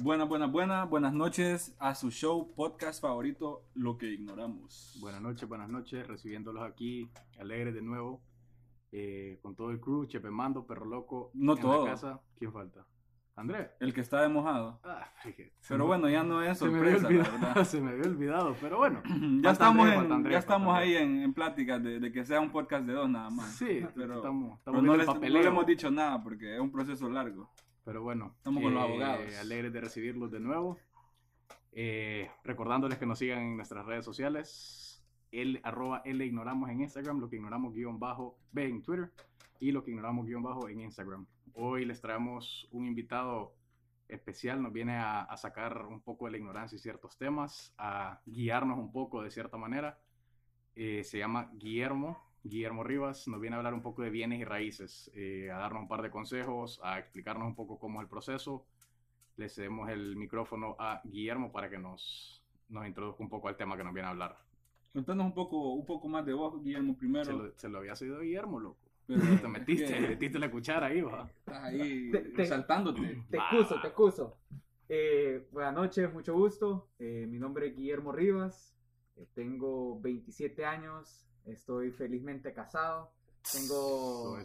Buenas, buenas, buenas, buenas noches a su show, podcast favorito, Lo que ignoramos. Buenas noches, buenas noches, recibiéndolos aquí, alegres de nuevo, eh, con todo el crew, Chepe Mando, Perro Loco. No en todo. La casa. ¿Quién falta? Andrés. El que está de mojado. Ah, fíjate. Pero bueno, ya no es se me, había sorpresa, la olvidado, verdad. se me había olvidado, pero bueno. Ya estamos, Andrés, en- Andrés, ya estamos ahí en, en pláticas de, de que sea un podcast de dos nada más. Sí, pero, estamos, estamos pero no, les- no le hemos dicho nada porque es un proceso largo. Pero bueno, Estamos con los eh, abogados. Alegres de recibirlos de nuevo. Eh, recordándoles que nos sigan en nuestras redes sociales. El, arroba L ignoramos en Instagram, lo que ignoramos guion bajo B en Twitter y lo que ignoramos guion bajo en Instagram. Hoy les traemos un invitado especial, nos viene a, a sacar un poco de la ignorancia y ciertos temas, a guiarnos un poco de cierta manera. Eh, se llama Guillermo, Guillermo Rivas, nos viene a hablar un poco de bienes y raíces, eh, a darnos un par de consejos, a explicarnos un poco cómo es el proceso. Le cedemos el micrófono a Guillermo para que nos, nos introduzca un poco al tema que nos viene a hablar. Contanos un poco, un poco más de vos, Guillermo, primero. Se lo, se lo había sido Guillermo, loco. pero Te metiste, que metiste la cuchara ahí, va. Estás ahí Te- te- saltándote. Te Va. excuso, te excuso. Eh, buenas noches, mucho gusto. Eh, mi nombre es Guillermo Rivas. Eh, tengo 27 años. Estoy felizmente casado. Tengo.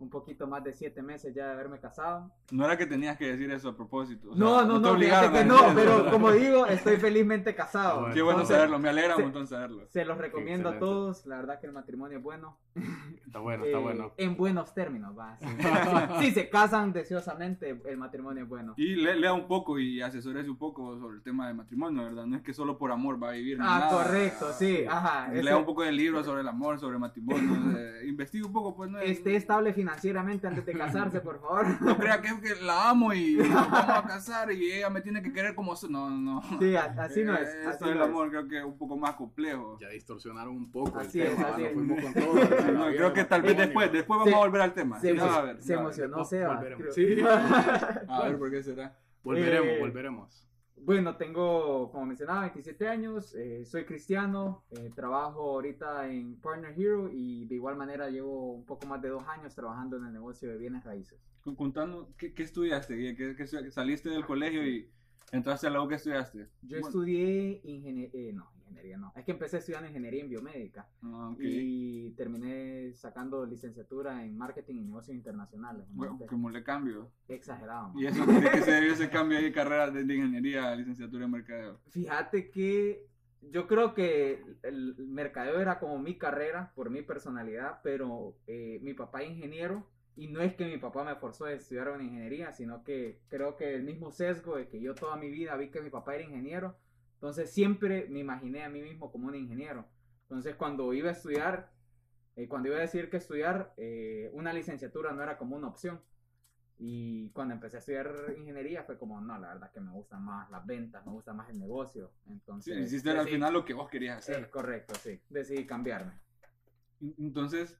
Un poquito más de 7 meses ya de haberme casado. No era que tenías que decir eso a propósito. o sea, No, no, te no, a que no, pero como digo, estoy felizmente casado. Bueno, Qué bueno Entonces, saberlo, me alegra un se- montón saberlo. Se los recomiendo a todos. La verdad que el matrimonio es bueno. Está bueno, está Eh, bueno. En buenos términos, va. Si, si se casan deseosamente, el matrimonio es bueno. Y le- lea un poco y asesórese un poco sobre el tema del matrimonio, ¿verdad? No es que solo por amor va a vivir. Ah, nada. correcto, sí. Ajá. Lea ese- un poco de libros sobre el amor, sobre matrimonio. eh, investigue un poco, pues no es- esté estable financieramente antes de casarse, por favor. No crea que es que la amo y nos vamos a casar y ella me tiene que querer como soy. No, no. Sí, así no es. Así Esto del no es. amor creo que es un poco más complejo. Ya distorsionaron un poco Así el es, tema, así nos es. fuimos con todo. Sí, no, creo que tal vez después, después vamos se- a volver al tema. Se, va a ver, se ya va a ver. emocionó Seba. volveremos. Sí. A ver por qué será. Volveremos, Eh, volveremos. Bueno, tengo, como mencionaba, 27 años, eh, soy cristiano, eh, trabajo ahorita en Partner Hero y de igual manera llevo un poco más de dos años trabajando en el negocio de bienes raíces. Con- Contando, ¿qué, qué estudiaste? ¿Qué, qué estu- saliste del colegio y la U que estudiaste? Yo Bueno, estudié ingeniería, no, ingeniería no, es que empecé estudiando ingeniería en biomédica ah, ok. y terminé sacando licenciatura en marketing y negocios internacionales. Bueno, como le cambio. Exagerado. man. ¿Y eso de qué se debió ese cambio de carrera de, de ingeniería a licenciatura en mercadeo? Fíjate que yo creo que el mercadeo era como mi carrera por mi personalidad, pero eh, mi papá es ingeniero y no es que mi papá me forzó a estudiar una ingeniería, sino que creo que el mismo sesgo de que yo toda mi vida vi que mi papá era ingeniero, entonces siempre me imaginé a mí mismo como un ingeniero. Entonces cuando iba a estudiar, eh, cuando iba a decir que estudiar, eh, una licenciatura no era como una opción. Y cuando empecé a estudiar ingeniería fue como, no, la verdad que me gustan más las ventas, me gusta más el negocio. Sí, Entonces, hiciste al decidí- final lo que vos querías Es hacer. correcto, sí. Decidí cambiarme. Entonces,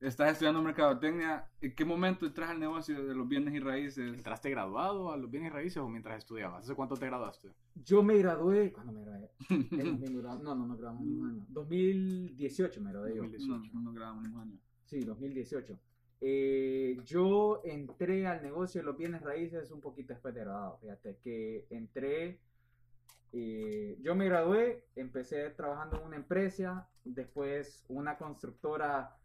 estás estudiando mercadotecnia. ¿En qué momento entras al negocio de los bienes y raíces? ¿Entraste graduado a los bienes raíces o mientras estudiabas? ¿Hace cuánto te graduaste? Yo me gradué, ¿cuándo me gradué? En 2000 gra- no, no, no grabamos ningún año. 2018 me gradué yo. 2018. No, no grabamos ningún año. Sí, 2018. Eh, yo entré al negocio de los bienes raíces un poquito después de graduado. Fíjate que entré, eh, yo me gradué, empecé trabajando en una empresa, después una constructora,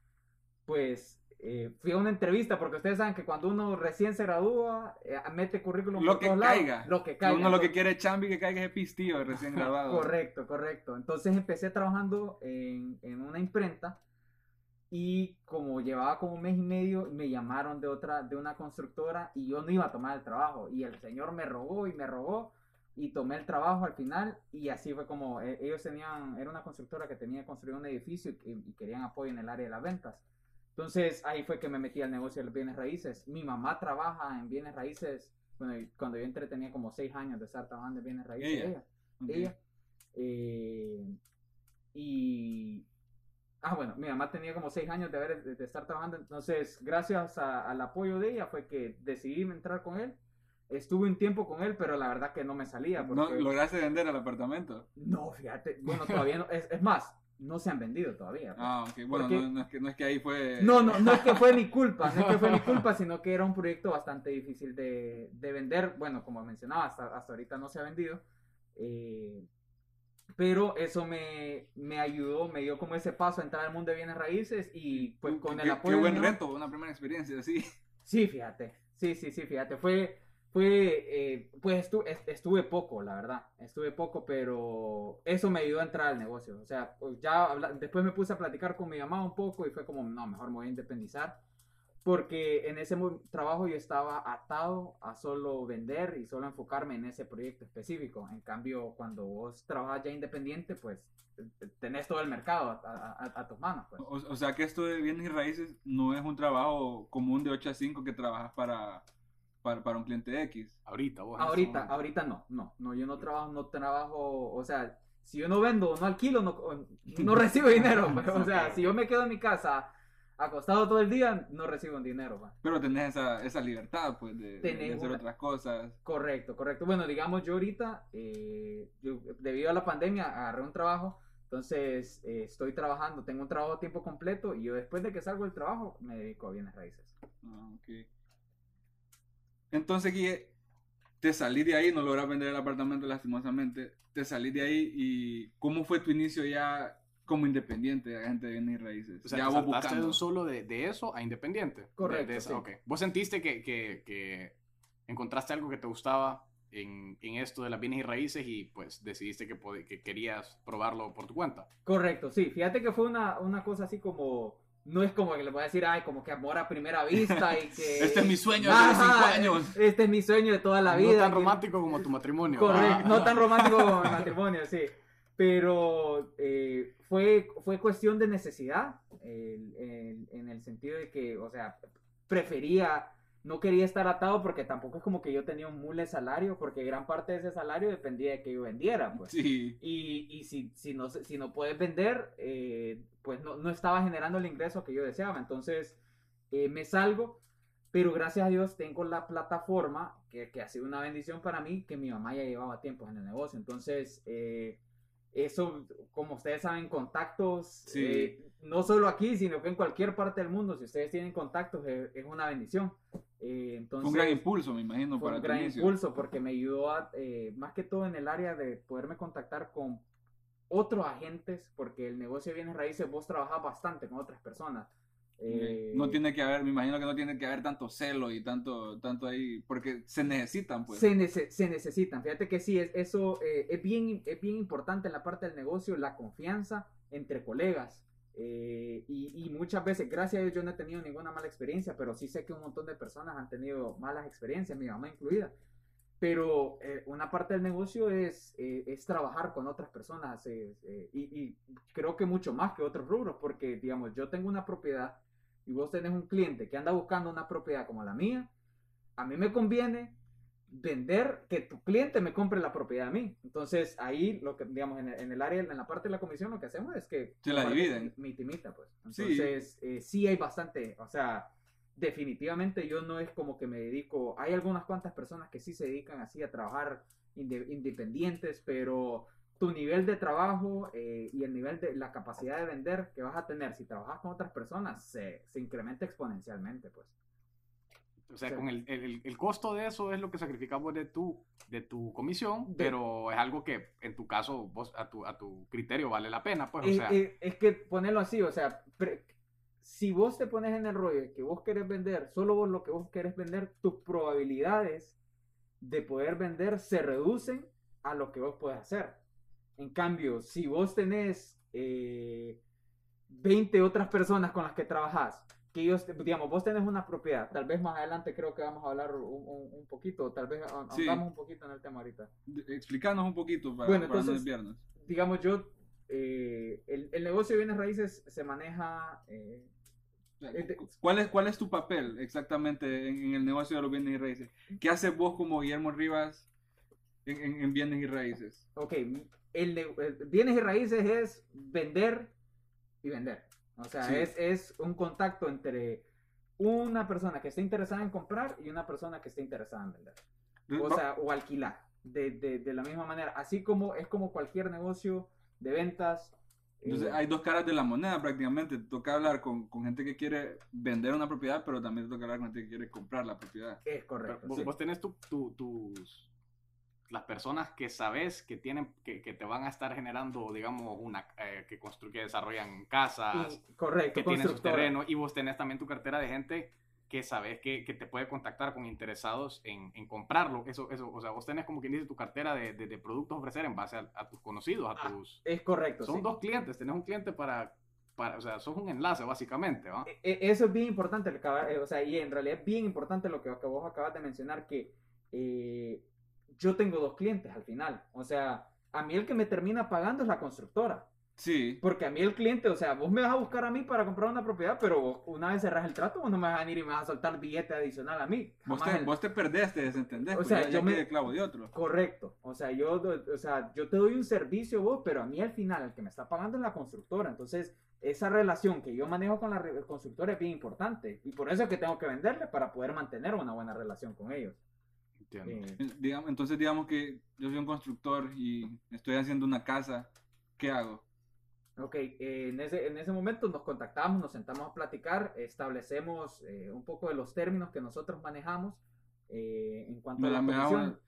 pues eh, fui a una entrevista, porque ustedes saben que cuando uno recién se gradúa, eh, mete currículum Lo por que todos lados. caiga. Lo que caiga. Uno lo que quiere es chambi que caiga ese pistillo recién graduado. Correcto, correcto. Entonces empecé trabajando en, en una imprenta y como llevaba como un mes y medio, me llamaron de otra, de una constructora y yo no iba a tomar el trabajo. Y el señor me rogó y me rogó y tomé el trabajo al final y así fue como eh, ellos tenían, era una constructora que tenía que construir un edificio y, y querían apoyo en el área de las ventas. Entonces ahí fue que me metí al negocio de los bienes raíces. Mi mamá trabaja en bienes raíces. Bueno, cuando yo entré tenía como seis años de estar trabajando en bienes raíces. Ella. ella Ok. ella. eh, y. Ah, bueno, mi mamá tenía como seis años de, haber, de, de estar trabajando. Entonces, gracias a- al apoyo de ella, fue que decidí entrar con él. Estuve un tiempo con él, pero la verdad que no me salía. ¿No Porque... lograste vender el apartamento? No, fíjate. Bueno, todavía no. Es, es más, no se han vendido todavía. pues. Ah, ok. Bueno, Porque- no, no es que, no es que ahí fue... No, no, no es que fue mi culpa, no es que fue mi culpa, sino que era un proyecto bastante difícil de, de vender. Bueno, como mencionaba, hasta, hasta ahorita no se ha vendido. Eh, pero eso me, me ayudó, me dio como ese paso a entrar al mundo de bienes raíces y pues con Qué- el qué apoyo. buen mío- reto, una primera experiencia, sí. Sí, fíjate. Sí, sí, sí, fíjate. Fue, fue, eh, pues estu- est- estuve poco, la verdad. Estuve poco, pero eso me ayudó a entrar al negocio. O sea, pues ya después me puse a platicar con mi mamá un poco y fue como, no, mejor me voy a independizar. Porque en ese trabajo yo estaba atado a solo vender y solo enfocarme en ese proyecto específico. En cambio, cuando vos trabajas ya independiente, pues tenés todo el mercado a, a- a- a tus manos. Pues. O, o sea que esto de bienes y raíces no es un trabajo común de 8 a 5 que trabajas para, para, para un cliente X. Ahorita, vos. Ahorita, ahorita no, no, no, yo no trabajo, no trabajo, o sea, si yo no vendo o no alquilo, no, no recibo dinero, pues, o sea, si yo me quedo en mi casa acostado todo el día, no recibo un dinero, pues. Pero tenés esa, esa libertad, pues, de, de- hacer una- otras cosas. Correcto, correcto. Bueno, digamos, yo ahorita, eh, yo, debido a la pandemia, agarré un trabajo, entonces eh, estoy trabajando, tengo un trabajo a tiempo completo y yo después de que salgo del trabajo me dedico a bienes raíces. Ah, ok. Entonces, Guille, te salí de ahí, no logras vender el apartamento lastimosamente. Te salí de ahí y ¿cómo fue tu inicio ya como independiente, agente de bienes y raíces? O sea, ya te vos saltaste de buscando. un solo de, de eso a independiente. De- Correcto, de esa- sí. ok. Vos sentiste que, que- que encontraste algo que te gustaba en, en esto de las bienes y raíces y pues decidiste que, que querías probarlo por tu cuenta. Correcto, sí. Fíjate que fue una, una cosa así como. No es como que le voy a decir, ay, como que amor a primera vista y que. Este es mi sueño Ajá, cinco años. Este es mi sueño de toda la vida. no tan que- romántico como tu matrimonio. Correcto, Ah. no tan romántico como el matrimonio, sí. Pero eh, fue, fue cuestión de necesidad, el- en el sentido de que, o sea, prefería, no quería estar atado porque tampoco es como que yo tenía un mule salario, porque gran parte de ese salario dependía de que yo vendiera, pues. Sí. Y, y si, si, no, si no puedes vender, eh, pues no, no estaba generando el ingreso que yo deseaba. Entonces eh, me salgo, pero gracias a Dios tengo la plataforma, que, que ha sido una bendición para mí, que mi mamá ya llevaba tiempo en el negocio. Entonces, eh, eso, como ustedes saben, contactos, Sí. eh, no solo aquí, sino que en cualquier parte del mundo, si ustedes tienen contactos, eh, es una bendición. Eh, entonces, Fue un gran impulso, me imagino, fue para un gran inicio. impulso porque me ayudó a, eh, más que todo en el área de poderme contactar con otros agentes, porque el negocio de bienes raíces vos trabajas bastante con otras personas. Eh, No tiene que haber, me imagino que no tiene que haber tanto celo y tanto, tanto ahí, porque se necesitan, pues. se, nece- se necesitan. Fíjate que sí, es, eso eh, es, bien, es bien importante en la parte del negocio, la confianza entre colegas. Eh, y, muchas veces, gracias a Dios, yo no he tenido ninguna mala experiencia, pero sí sé que un montón de personas han tenido malas experiencias, mi mamá incluida. Pero eh, una parte del negocio es, eh, es trabajar con otras personas es, eh, y, y creo que mucho más que otros rubros, porque digamos, yo tengo una propiedad y vos tenés un cliente que anda buscando una propiedad como la mía, a mí me conviene vender que tu cliente me compre la propiedad a mí. Entonces ahí, lo que digamos, en el, en el área, en la parte de la comisión, lo que hacemos es que... Se la dividen. Mi timita, pues. Entonces, sí. sí hay bastante, o sea, definitivamente yo no es como que me dedico, hay algunas cuantas personas que sí se dedican así a trabajar inde- independientes, pero tu nivel de trabajo eh, y el nivel de la capacidad de vender que vas a tener si trabajas con otras personas se, se incrementa exponencialmente, pues. O sea, Sí. con el, el- el costo de eso es lo que sacrificamos de tu, de tu comisión, De- pero es algo que en tu caso, vos, a, tu, a tu criterio vale la pena, pues, o Eh, sea, eh, es que ponerlo así, o sea, pre- si vos te pones en el rollo de que vos querés vender, solo vos lo que vos querés vender, tus probabilidades de poder vender se reducen a lo que vos puedes hacer. En cambio, si vos tenés eh, 20 otras personas con las que trabajás, que ellos, digamos, vos tenés una propiedad, tal vez más adelante creo que vamos a hablar un, un- poquito, tal vez ahon- Sí. un poquito en el tema ahorita. Explícanos un poquito para, Bueno, para no entonces- desviarnos. digamos, yo, eh, el, el negocio de bienes raíces se maneja, eh, Este- ¿Cuál es, ¿Cuál es tu papel exactamente en, en el negocio de los bienes y raíces? ¿Qué haces vos como Guillermo Rivas en, en- en bienes y raíces? ok, el, el bienes y raíces es vender y vender. O sea, Sí. es, es un contacto entre una persona que está interesada en comprar y una persona que está interesada en vender. O sea, o alquilar. De, de- de la misma manera. Así como es como cualquier negocio de ventas. Entonces Eh, hay dos caras de la moneda prácticamente. Te toca hablar con, con gente que quiere vender una propiedad, pero también te toca hablar con gente que quiere comprar la propiedad. es Pero correcto. vos, sí. vos tenés tu, tu- tus las personas que sabes que tienen que, que te van a estar generando digamos una eh, que construyen desarrollan casas Y- correcto, que tienen sus terrenos y vos tenés también tu cartera de gente que sabes que, que te puede contactar con interesados en, en comprarlo eso eso o sea vos tenés como quien dice tu cartera de, de- de productos a ofrecer en base a, a tus conocidos a Ah, tus Es correcto. son sí. dos clientes tenés un cliente para para o sea sos un enlace básicamente ¿va? E- e- Eso es bien importante, eh, o sea, y en realidad es bien importante lo que, que vos acabas de mencionar, que eh, yo tengo dos clientes al final. O sea, a mí el que me termina pagando es la constructora. Sí, Porque a mí el cliente, o sea, vos me vas a buscar a mí para comprar una propiedad, pero vos, una vez cerras el trato, vos no me vas a venir y me vas a soltar billete adicional a mí. vos te, el- vos te perdés, te desentendés. O pues sea, ya, yo ya me- quedé clavo de otro. Correcto. O sea, yo, o sea, yo te doy un servicio vos, pero a mí al final el que me está pagando es la constructora. Entonces, esa relación que yo manejo con la constructora es bien importante. Y por eso es que tengo que venderle para poder mantener una buena relación con ellos. Entiendo. Eh, digamos- Entonces, digamos que yo soy un constructor y estoy haciendo una casa. ¿Qué hago? ok, eh, en, ese, en ese momento nos contactamos, nos sentamos a platicar, establecemos eh, un poco de los términos que nosotros manejamos eh, en cuanto Me a la- la comisión. una-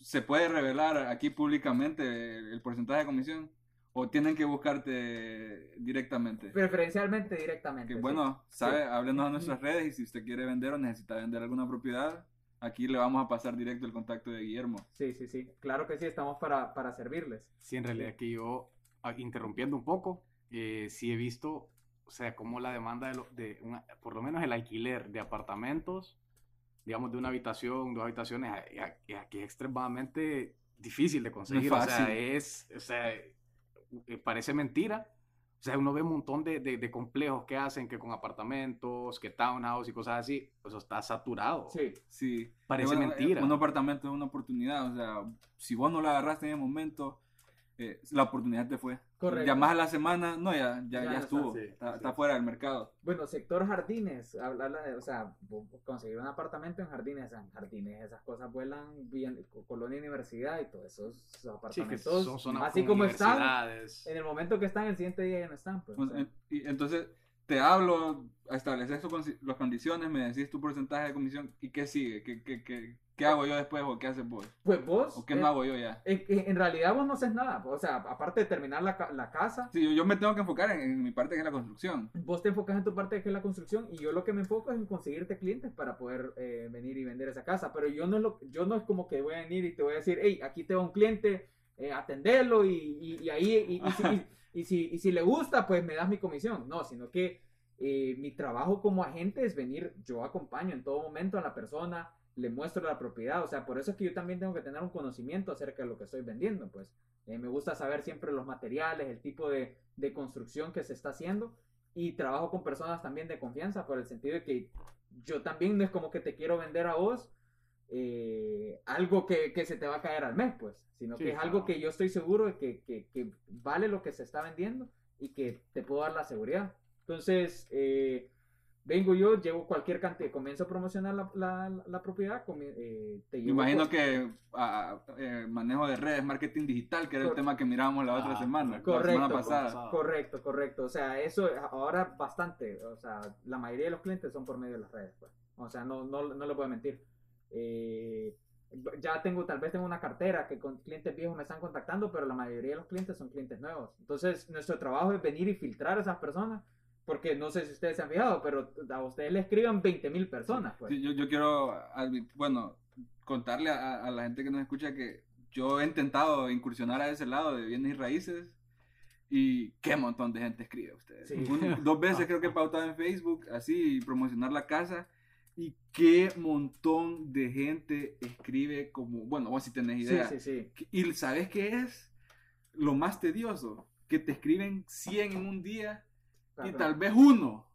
¿Se puede revelar aquí públicamente el, el porcentaje de comisión? ¿O tienen que buscarte directamente? Preferencialmente directamente. Que sí. bueno, sabe, Sí. háblenos a nuestras redes y si usted quiere vender o necesita vender alguna propiedad, aquí le vamos a pasar directo el contacto de Guillermo. Sí, sí, sí. Claro que sí, estamos para, para servirles. Sí, en realidad que yo, ah, interrumpiendo un poco, eh, sí he visto, o sea, cómo la demanda de, lo- de una- por lo menos el alquiler de apartamentos, digamos, de una habitación, dos habitaciones, aquí es extremadamente difícil de conseguir. o sea, fácil. es, o sea, eh, parece mentira. O sea, uno ve un montón de, de- de complejos que hacen, que con apartamentos, que townhouse y cosas así, eso está saturado. Sí, Sí. Parece bueno, mentira. eh, Un apartamento es una oportunidad, o sea, si vos no la agarraste en el momento, eh, la oportunidad te fue. Correcto. Llamás a la semana, no, ya, ya, Ya ya, estuvo, está, sí, está, sí. está fuera del mercado. Bueno, sector jardines, hablarla de- o sea, conseguir un apartamento en jardines, en jardines, esas cosas vuelan bien, co- colonia universidad y todos esos Sí, que apartamentos, son zonas así como están, en el momento que están, el siguiente día ya no están. Pues, Pues, sea. en- y entonces, te hablo, estableces las condiciones, me decís tu porcentaje de comisión y qué sigue, qué, qué, qué, qué hago yo después o qué haces vos, Pues vos, o qué no hago yo ya. en, en- realidad vos no haces nada, o sea, aparte de terminar la, la casa, Sí, yo, yo me tengo que enfocar en, en mi parte que es la construcción. vos te enfocas en tu parte que es la construcción y yo lo que me enfoco es en conseguirte clientes para poder eh, venir y vender esa casa. Pero yo no, es lo, yo no es como que voy a venir y te voy a decir, hey, aquí te va un cliente, eh, atenderlo y, y- y ahí, y, y si, y si, y si le gusta, pues me das mi comisión. No, sino que eh, mi trabajo como agente es venir, yo acompaño en todo momento a la persona, le muestro la propiedad, o sea, por eso es que yo también tengo que tener un conocimiento acerca de lo que estoy vendiendo, pues Eh, me gusta saber siempre los materiales, el tipo de, de construcción que se está haciendo y trabajo con personas también de confianza por el sentido de que yo también no es como que te quiero vender a vos eh, algo que, que se te va a caer al mes, pues, sino Sí, que es claro. algo que yo estoy seguro de que, que- que vale lo que se está vendiendo y que te puedo dar la seguridad. Entonces, eh, vengo yo, llevo cualquier cantidad, comienzo a promocionar la, la- la propiedad, comi- eh, te Me llevo imagino que ah, eh, manejo de redes, marketing digital, que era el tema que mirábamos la otra Ah, semana, correcto. la semana Correcto. pasada. Correcto, correcto. O sea, eso ahora bastante. O sea, la mayoría de los clientes son por medio de las redes. Pues. O sea, no, no, no le puedo mentir. Eh, ya tengo, tal vez tengo una cartera que con clientes viejos me están contactando, pero la mayoría de los clientes son clientes nuevos. Entonces, nuestro trabajo es venir y filtrar a esas personas, porque no sé si ustedes se han fijado, pero a ustedes le escriban 20 mil personas. Pues. Sí, yo, yo quiero, bueno, contarle a, a la gente que nos escucha que yo he intentado incursionar a ese lado de bienes y raíces y qué montón de gente escribe a ustedes. Sí. Un- dos veces creo que he pautado en Facebook, así, promocionar la casa. Y qué montón de gente escribe como, bueno, vos si tenés Sí, idea. sí, sí. Y ¿sabes qué es? Lo más tedioso, que te escriben 100 en un día y tal vez uno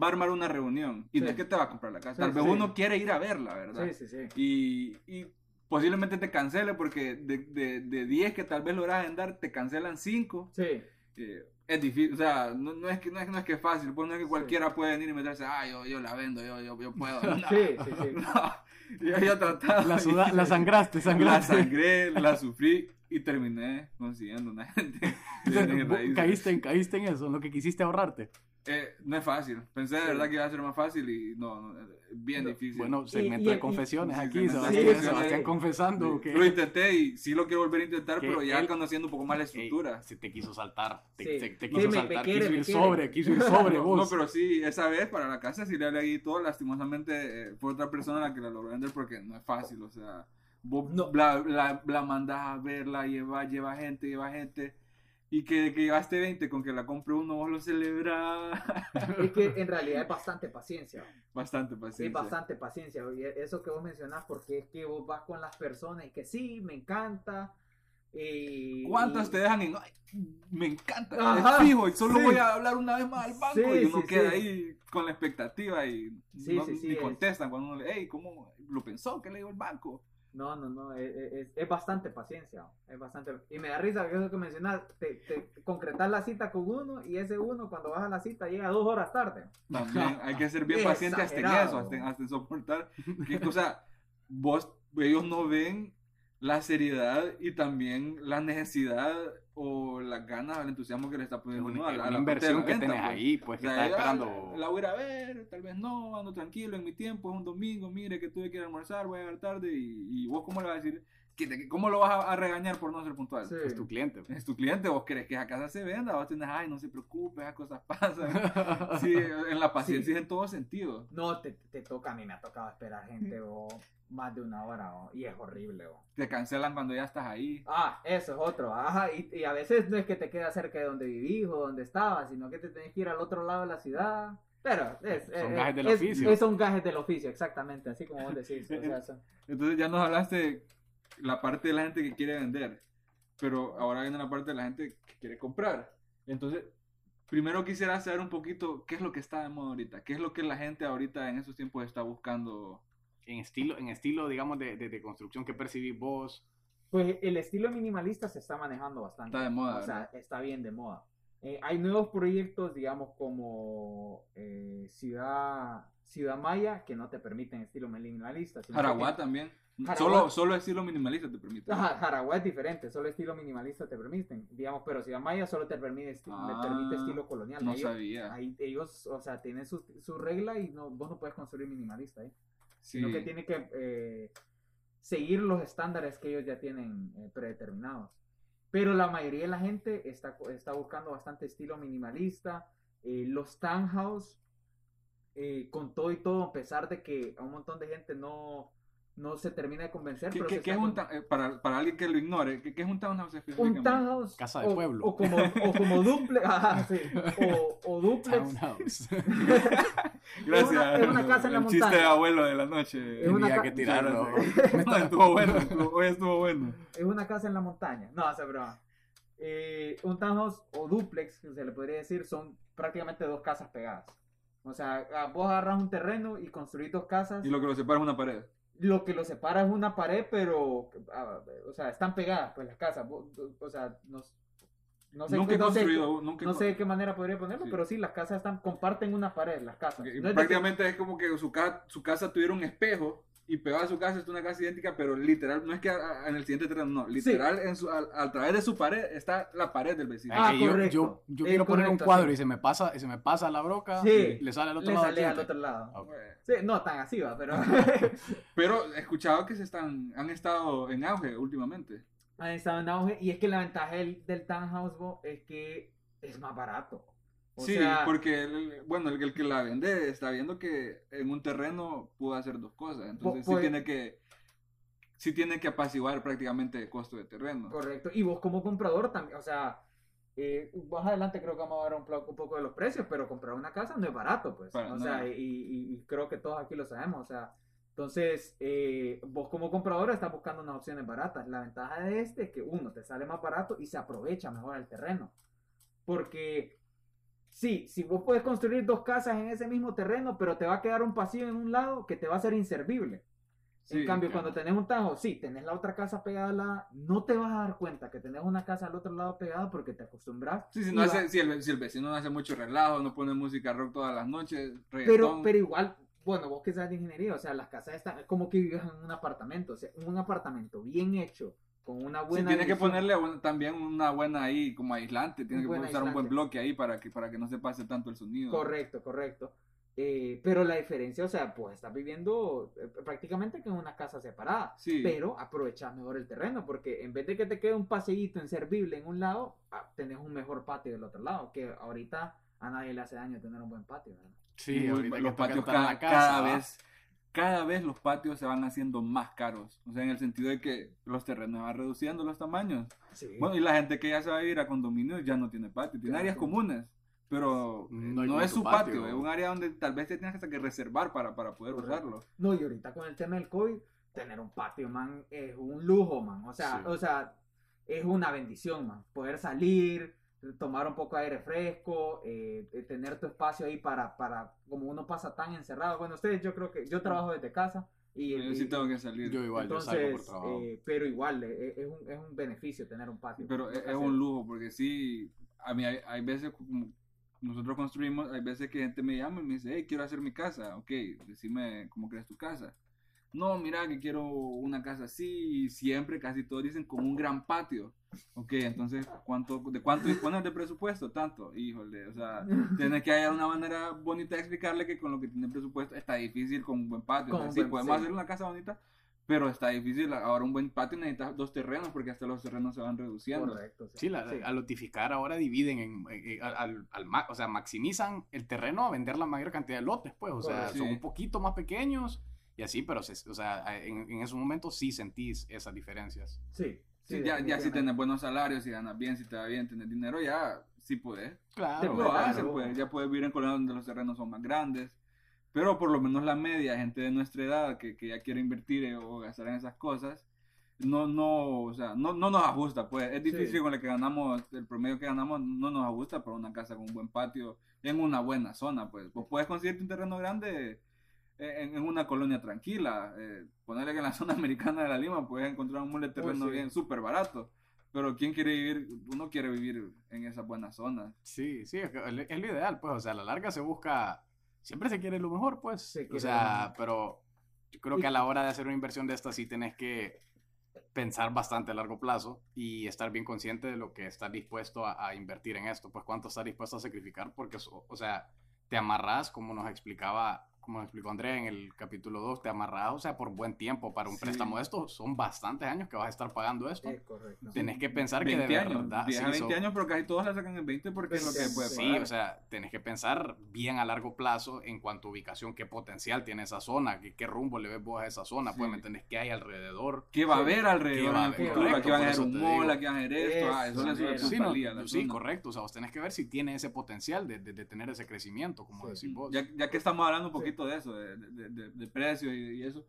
va a armar una reunión. Y no Sí. es que te va a comprar la casa. Sí, tal vez sí. uno quiere ir a verla, ¿verdad? Sí, sí, sí. Y, y posiblemente te cancele porque de, de, de 10 que tal vez logras agendar, te cancelan 5. Sí, es difícil, o sea, no, no es que, no, es, no es que es fácil, pues no es que Sí. cualquiera puede venir y meterse, ah, yo, yo la vendo, yo, yo, yo puedo. No, sí, sí, sí. no. Yo, yo trataba. La, suda- la sangraste, La sangraste. sangré, la sufrí. Y terminé consiguiendo una gente. de raíces. caíste, en, caíste en eso, en lo que quisiste ahorrarte. Eh, no es fácil. Pensé de Sí. verdad que iba a ser más fácil y no, no, es bien No, difícil. Bueno, segmento y- de y- confesiones aquí, Sebastián, confesando Sí, que, Lo intenté y sí lo quiero volver a intentar, que pero ya él- conociendo un poco más la estructura. se te quiso saltar, te, quiso me- me saltar, quiere, quiso ir sobre, quiso ir sobre No, vos. no, pero sí, esa vez para la casa sí le leí todo, lastimosamente eh, fue otra persona la que la logró vender porque no es fácil, o sea, vos No. la, la, la mandás a ver, la lleva, lleva gente, lleva gente, y que, que llevaste 20 con que la compre uno, vos lo celebrás. Es que en realidad es bastante paciencia. bastante Es paciencia. bastante paciencia. Y eso que vos mencionás, porque es que vos vas con las personas y que sí, me encanta. Y, ¿Cuántas y- te dejan en, "Ay, me encanta, Ajá, es fijo, y solo sí. voy a hablar una vez más al banco, Sí, y uno sí, queda ahí con la expectativa y no, ni es- contestan cuando uno le, hey, ¿cómo lo pensó? ¿Qué le dio el banco? No, no, no, es, es- es bastante paciencia, es bastante... Y me da risa que eso que mencionas, te, te concretas la cita con uno y ese uno cuando vas a la cita llega dos horas tarde. También hay que ser bien paciente hasta en eso, hasta, en- hasta en soportar. Que, o sea, vos, ellos no ven la seriedad y también la necesidad o las ganas o el entusiasmo que le está Es poniendo uno a la, a la inversión que tenés pues. ahí, pues, O que sea, estás esperando. La, la voy a ir a ver, tal vez no, ando tranquilo en mi tiempo, es un domingo, mire que tuve que ir a almorzar, voy a llegar tarde y, y vos cómo le vas a decir, ¿Qué te- ¿cómo lo vas a, a regañar por no ser puntual? Sí. Es tu cliente. Es tu cliente, vos querés que esa casa se venda, vos tenés, ay, no se preocupe, esas cosas pasan. Sí, en la paciencia en todo sentido. No, te, te toca, a mí me ha tocado esperar gente o más de una hora o, y es horrible. o. Te cancelan cuando ya estás ahí. Ah, eso es otro. Ajá, y, y a veces no es que te queda cerca de donde vivís o donde estabas, sino que te tenés que ir al otro lado de la ciudad. Pero es, Son es- gajes del es- oficio. es- son gajes del oficio, exactamente, así como vos decís. O sea, son- Entonces ya nos hablaste de la parte de la gente que quiere vender, pero ahora viene la parte de la gente que quiere comprar. Entonces, primero quisiera saber un poquito qué es lo que está de moda ahorita, qué es lo que la gente ahorita en esos tiempos está buscando. En estilo, en estilo digamos, de, de, de construcción que percibís vos. Pues el estilo minimalista se está manejando bastante. Está de moda, O sea, está bien de moda. Eh, hay nuevos proyectos, digamos, como eh, Ciudad, Ciudad Maya, que no te permiten estilo minimalista. Jaraguá también. Jaraguá. Solo, solo estilo minimalista te permite. Ajá, Jaraguá es diferente, solo estilo minimalista te permiten, digamos, pero Ciudad Maya solo te permite, esti- Ah, te permite estilo colonial. No ellos, sabía. ahí- ellos, o sea, tienen su, su regla y no, vos no puedes construir minimalista ahí, Sí. sino que tiene que eh, seguir los estándares que ellos ya tienen eh, predeterminados. Pero la mayoría de la gente está, está buscando bastante estilo minimalista. eh, los townhouse, eh, con todo y todo, a pesar de que a un montón de gente no, no se termina de convencer. ¿Qué, pero qué- qué es un con- eh, para, para alguien que lo ignore, ¿qué, qué es un townhouse un townhouse Casa de o, pueblo. o como o como duplex ajá, sí, o, o duplex Townhouse. Gracias. es una- es una casa en la el chiste montaña. de abuelo de la noche. Es una Tenía ca- que tirarlo. No, estuvo bueno, estuvo- hoy estuvo bueno. es una casa en la montaña no esa broma Eh, un townhouse o duplex que se le podría decir son prácticamente dos casas pegadas o sea vos agarras un terreno y construís dos casas Y lo que lo separa es una pared. lo que lo separa es una pared pero ah, o sea están pegadas pues las casas o sea no, no sé nunca he no sé- construido, nunca no sé de qué manera podría ponerlo, Sí. pero sí, las casas están, comparten una pared, las casas. No es prácticamente es como que su, ca- su casa tuviera un espejo y pegada a su casa es una casa idéntica, pero literal, no es que a- a- en el siguiente terreno, no, literal, en su, a, a través de su pared está la pared del vecino. Ah, Es yo, correcto. yo, yo Es quiero poner un correcto, cuadro sí. y se me pasa, y se me pasa la broca, Sí. le sale al otro le lado. sale al otro lado. Ok. Bueno, Sí, no tan así va, pero Pero he escuchado que se están, han estado en auge últimamente. Han estado en auge. Y es que la ventaja del, del townhouse bo, es que es más barato. O sí, sea, porque, el- bueno, el, el que la vende está viendo que en un terreno pudo hacer dos cosas. Entonces sí pues- tiene que, sí tiene que apaciguar prácticamente el costo de terreno. correcto. Y vos como comprador también, o sea, eh, más adelante creo que vamos a ver un, un poco de los precios, pero comprar una casa no es barato, pues. Para o sea, y- y creo que todos aquí lo sabemos, o sea. Entonces, eh, vos como comprador estás buscando unas opciones baratas. La ventaja de este es que uno te sale más barato y se aprovecha mejor el terreno. Porque sí, si vos puedes construir dos casas en ese mismo terreno, pero te va a quedar un pasillo en un lado que te va a ser inservible. Sí, en cambio, claro. cuando tenés un tajo, sí, tenés la otra casa pegada lado, no te vas a dar cuenta que tenés una casa al otro lado pegada porque te acostumbras. Sí, si, no va- hace, si, el, si el vecino no hace mucho relajo, no pone música rock todas las noches, pero, reggaetón. pero igual, bueno, vos que sabes de ingeniería, o sea, las casas están es como que vives en un apartamento, o sea, un apartamento bien hecho, con una Sí, buena... tiene que ponerle un- también una buena ahí como aislante, tiene que usar un buen bloque ahí para que, para que no se pase tanto el sonido. Correcto, correcto. Eh, pero la diferencia, o sea, pues estás viviendo eh, prácticamente que en una casa separada. Sí. Pero aprovechas mejor el terreno, porque en vez de que te quede un paseíto inservible en un lado, ah, tenés un mejor patio del otro lado, que ahorita a nadie le hace daño tener un buen patio. ¿verdad? Sí, Muy- los patios cada, cada vez cada vez los patios se van haciendo más caros o sea en el sentido de que los terrenos van reduciendo los tamaños Sí. bueno y la gente que ya se va a vivir a condominios ya no tiene patio tiene Claro. áreas comunes pero No no es su patio. patio. es un área donde tal vez te tienes hasta que reservar para, para poder Correcto. usarlo No, y ahorita con el tema del COVID, tener un patio, man, es un lujo, man. O sea, Sí. o sea, es una bendición, man. Poder salir, tomar un poco de aire fresco, eh, eh, tener tu espacio ahí para, para, como uno pasa tan encerrado. Bueno, ustedes, yo creo que yo trabajo desde casa y, yo sí tengo que salir Yo igual, yo salgo por entonces, trabajo. eh, pero igual, eh, es, un, es un beneficio tener un patio. Pero es, es un lujo, porque sí, a mí hay, hay veces, como nosotros construimos, hay veces que gente me llama y me dice, hey, quiero hacer mi casa, ok, decime cómo crees tu casa. No, mira que quiero una casa así, y siempre casi todos dicen con un gran patio. Ok, entonces, ¿cuánto, ¿de cuánto dispones de presupuesto? Tanto, híjole, o sea, tienes que hallar una manera bonita de explicarle que con lo que tiene presupuesto está difícil con un buen patio. Con O sea, un sí, buen- podemos sí. hacer una casa bonita, pero está difícil. Ahora un buen patio necesitas dos terrenos porque hasta los terrenos se van reduciendo. Correcto. Sí, la- al notificar ahora dividen en, en- en- al, al ma- o sea, maximizan el terreno a vender la mayor cantidad de lotes, pues, o sea, Correcto. son Sí. un poquito más pequeños y así, pero, se- o sea, en, en esos momentos sí sentís esas diferencias. Sí. Sí, ya, ya si tienes buenos salarios, si ganas bien, si te va bien, tienes dinero, ya sí puedes. Claro, Te Lo Claro. pues. Ya puedes vivir en colonias donde los terrenos son más grandes. Pero por lo menos la media, gente de nuestra edad que, que ya quiere invertir eh, o gastar en esas cosas, no, no, o sea, no, no nos ajusta, pues. Es difícil Sí. con el que ganamos, el promedio que ganamos no nos ajusta por una casa con un buen patio en una buena zona, pues. Vos puedes conseguirte un terreno grande en, en una colonia tranquila. Eh, ponerle que en la zona americana de la Lima puedes encontrar un mole de terreno sí. bien, súper barato. Pero ¿quién quiere vivir? Uno quiere vivir en esas buenas zonas. Sí, sí, es, que es lo ideal, pues, o sea, a la larga se busca, siempre se quiere lo mejor, pues, Se o sea, pero yo creo que a la hora de hacer una inversión de esta sí tenés que pensar bastante a largo plazo y estar bien consciente de lo que estás dispuesto a, a invertir en esto, pues cuánto estás dispuesto a sacrificar, porque, o sea, te amarras, como nos explicaba, como explicó Andrea en el capítulo 2, te amarras, o sea, por buen tiempo para un Sí. préstamo de esto, son bastantes años que vas a estar pagando esto. Es correcto. Tenés que pensar que de 20 años, verdad, 10 a sí, 20 so- años, pero casi todos la sacan en 20 porque es lo que 20 puede Sí, pagar. o sea, tenés que pensar bien a largo plazo en cuanto a ubicación, qué potencial tiene esa zona, qué, qué rumbo le ves vos a esa zona, pues Sí. me entendés qué hay alrededor. ¿Qué va a Sí. haber alrededor ¿Qué va a haber? futuro? Correcto, Aquí van a hacer un digo. aquí van a hacer esto. ah, eso sube Eso, Sí, no, la sí, correcto, o sea, vos tenés que ver si tiene ese potencial de, de- de tener ese crecimiento, como Sí. decís vos. Ya, ya que estamos hablando un Sí. Poquito de eso, de, de, de- de precios y, y eso,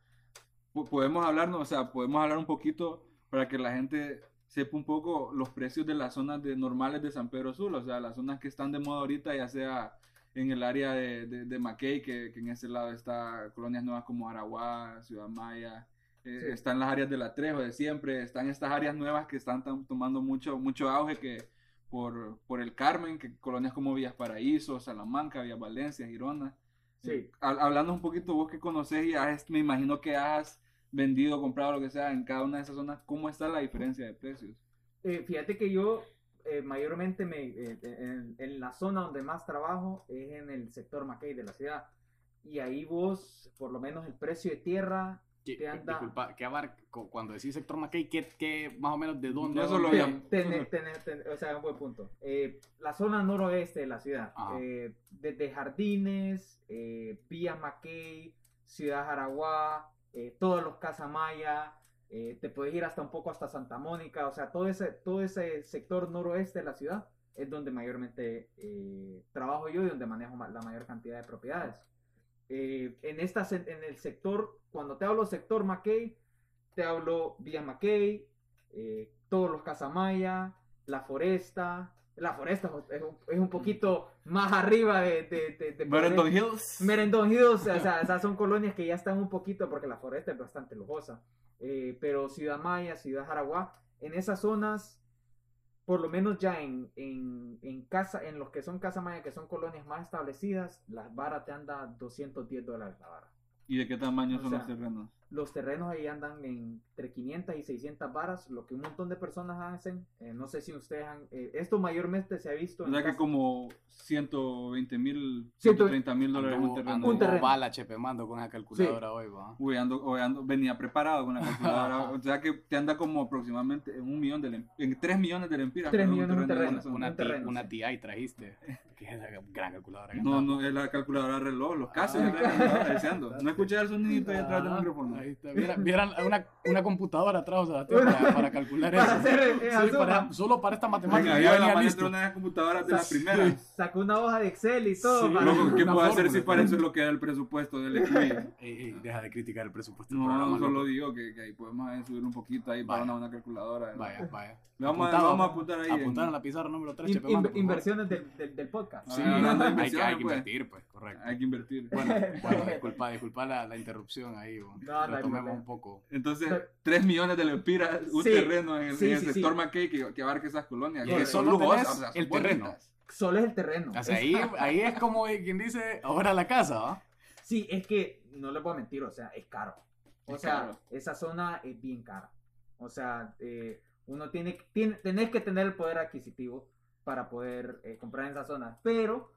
po- podemos hablarnos, o sea, podemos hablar un poquito para que la gente sepa un poco los precios de las zonas de, normales de San Pedro Sula, o sea, las zonas que están de moda ahorita, ya sea en el área de, de, de Mackay, que, que en ese lado está colonias nuevas como Araguá, Ciudad Maya, eh, Sí. están las áreas del Atrejo de siempre, están estas áreas nuevas que están tomando mucho, mucho auge que por, por el Carmen, que colonias como Villas Paraíso, Salamanca, Villas Valencia, Girona. Sí. Eh, hab- hablando un poquito vos que conoces y has- me imagino que has vendido, comprado lo que sea en cada una de esas zonas, ¿cómo está la diferencia de precios? Eh, fíjate que yo eh, mayormente me, eh, en, en la zona donde más trabajo es en el sector Mackay de la ciudad. Y ahí vos, por lo menos el precio de tierra, ¿Qué- te anda- Disculpa, ¿qué abarca, cu- cuando decís sector Mackay, ¿qué, qué más o menos de dónde? Tener- tener- tener- o sea, un buen punto. Eh, la zona noroeste de la ciudad, eh, desde Jardines, eh, Villa Mackay, Ciudad Jaraguá, eh, todos los Casamaya, eh, te puedes ir hasta un poco hasta Santa Mónica, o sea, todo ese, todo ese sector noroeste de la ciudad es donde mayormente eh, trabajo yo y donde manejo ma- la mayor cantidad de propiedades. Eh, en, esta, en el sector, cuando te hablo sector Mackay, te hablo Villa Mackay, eh, todos los Casamaya, La Foresta. La Foresta es un, es un poquito más arriba de... de, de, de Merendon Hills. Merendon Hills, o sea, esas son colonias que ya están un poquito, porque la foresta es bastante lujosa. Eh, pero Ciudad Maya, Ciudad Jaraguá, en esas zonas, por lo menos ya en, en, en casa, en los que son Casa Maya, que son colonias más establecidas, la vara te anda 210 dólares la vara. ¿Y de qué tamaño O son sea, los terrenos? Los terrenos ahí andan entre 500 y 600 varas, lo que un montón de personas hacen. Eh, no sé si ustedes han... eh, esto mayormente se ha visto O sea que como 120 mil, Ciento- 130 mil dólares un Anduvo, terreno. Un terreno. bala Chepe Mando con esa calculadora hoy, va. Uy, ando, hoy ando- venía preparado con la calculadora. o sea que te anda como aproximadamente en un millón de en 3 millones de lempiras. Tres para millones un terreno de terreno. Una, un ti- terreno, una sí. TI trajiste. Que es esa gran calculadora. que No, no, es la calculadora reloj, los casos. Ah. es la calculadora deseando. No escuché el sonidito ahí atrás del Ah, micrófono. Ahí está. Vieran, vieran una, una computadora atrás, o sea, para, para calcular Para eso. hacer, eh, Sí, para- ¿no? solo para esta matemática. Venga, ya la una de las de. Sacó una hoja de Excel y todo. Sí, para- Loco, ¿Qué puedo hacer si para eso es lo que era el presupuesto del ey, deja de criticar el presupuesto. No, programa, solo loco. digo que, que ahí podemos subir un poquito ahí para Vaya. una, una calculadora. Vaya, vaya. Le vamos, a, Apuntado, vamos a apuntar ahí. en- Apuntar en la pizarra número 3, In- Chepe Mando, in- por favor. inversiones del, del, del podcast. Sí, hablando de hay, que, inversiones, hay que pues. invertir, pues, correcto. Hay que invertir. Bueno, bueno disculpa, disculpa la, la interrupción ahí. bo. No, no Retomemos un poco. Entonces, Pero- 3 millones de lempiras, un Sí, terreno en el, sí, en el sí, sector sí. McKay que, que abarque esas colonias. Y que que son solo lujosas, tenés o sea, son el terreno. bonitas. Solo es el terreno. O sea, Es- ahí, ahí es como quien dice, ahora la casa, ¿va? Sí, es que no les voy a mentir, o sea, es caro. O Es sea, caro. esa zona es bien cara. O sea, eh, uno tiene, tiene, tenés que tener el poder adquisitivo para poder eh, comprar en esa zona. Pero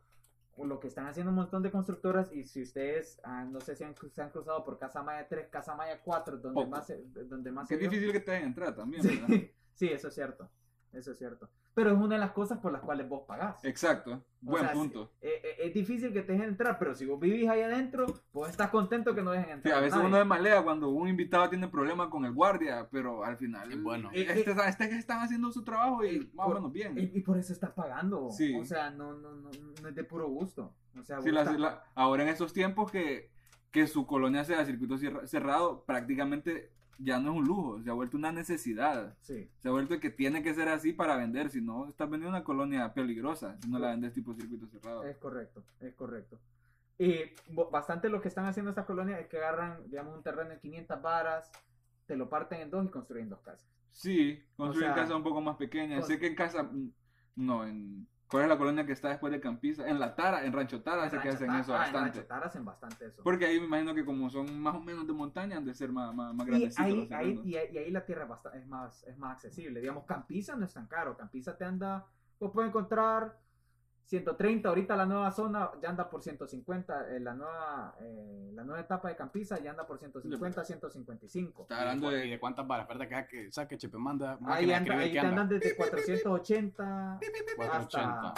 lo que están haciendo un montón de constructoras y si ustedes, ah, no sé si han, se han cruzado por Casa Maya 3, Casa Maya 4, donde Poco. más, se- donde más Que es difícil que te dejen entrar también, ¿verdad? Sí, eso es cierto. Eso es cierto. Pero es una de las cosas por las cuales vos pagás. Exacto. O Buen sea, punto. sí, eh, eh, es difícil que te dejen entrar, pero si vos vivís ahí adentro, vos estás contento que no dejen Sí, entrar. a veces uno de malea cuando un invitado tiene problemas con el guardia, pero al final Y bueno. este, este que están haciendo su trabajo y más o por- menos bien. Y, y por eso estás pagando. Sí. O sea, no, no, no, no es de puro gusto. O sea, Sí, vos la- estás- la- ahora en esos tiempos que, que su colonia sea circuito cerrado, prácticamente ya no es un lujo, se ha vuelto una necesidad. Sí, Se ha vuelto que tiene que ser así para vender, si no, estás vendiendo una colonia peligrosa, si no la vendes tipo circuito cerrado. es correcto, es correcto. Y bastante lo que están haciendo estas colonias es que agarran, digamos, un terreno en 500 varas, te lo parten en dos y construyen dos casas. Sí, construyen O sea, casas un poco más pequeñas. con- Sé que en casa, mm, no, en... ¿Cuál es la colonia que está después de Campiza? En La Tara, en Rancho Tara, sé que hacen eso ah, en bastante. Rancho Tar hacen bastante eso. Porque ahí me imagino que como son más o menos de montaña, han de ser más, más, más Y ahí, los ahí, terrenos. y, ahí, y ahí la tierra es, más, es más accesible. Digamos, Campiza no es tan caro. Campiza te anda, vos puedes encontrar 130. Ahorita la nueva zona ya anda por 150. eh, la, nueva, eh, la nueva etapa de Campiza ya anda por 150, 155. Está hablando ¿Y de, de... de cuántas varas? Espérate que, que saque Chepe Manda. Ahí, anda, ahí que te anda. andan desde 480 480. hasta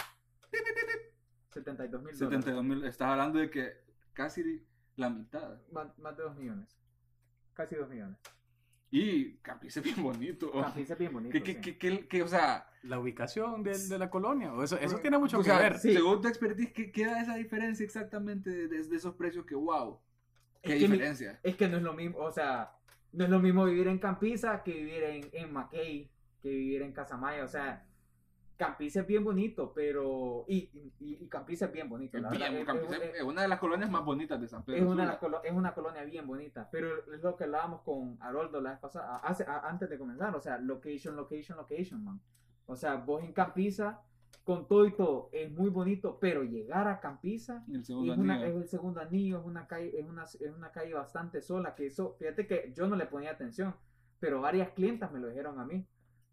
72 mil 72 mil, estás hablando de que casi la mitad. Más, más de 2 millones. Casi 2 millones. Y Campiza es bien bonito. Campiza es bien bonito. Que, que, sí. que, que, que, o sea, La ubicación de, de la colonia. o Eso, eso tiene mucho o que sea, ver. sí. según tu expertise, ¿qué queda esa diferencia exactamente de, de- de esos precios que, wow, qué Es diferencia? es que no es lo mismo, o sea, no es lo mismo vivir en Campiza que vivir en, en Mackay, que vivir en Casamaya, o sea, Campiza es bien bonito, pero, y, y, y Campiza es bien bonito, la Bien, verdad, es- Campiza es, es una de las colonias más bonitas de San Pedro. es una, de las colo- es una colonia bien bonita, pero es lo que hablábamos con Haroldo la vez pasada, hace, a- antes de comenzar, o sea, location, location, location, man, o sea, vos en Campiza, con todo y todo, es muy bonito, pero llegar a Campiza El es, una- es el segundo anillo, es una calle, es una, es una calle bastante sola, que eso, fíjate que yo no le ponía atención, pero varias clientas me lo dijeron a mí,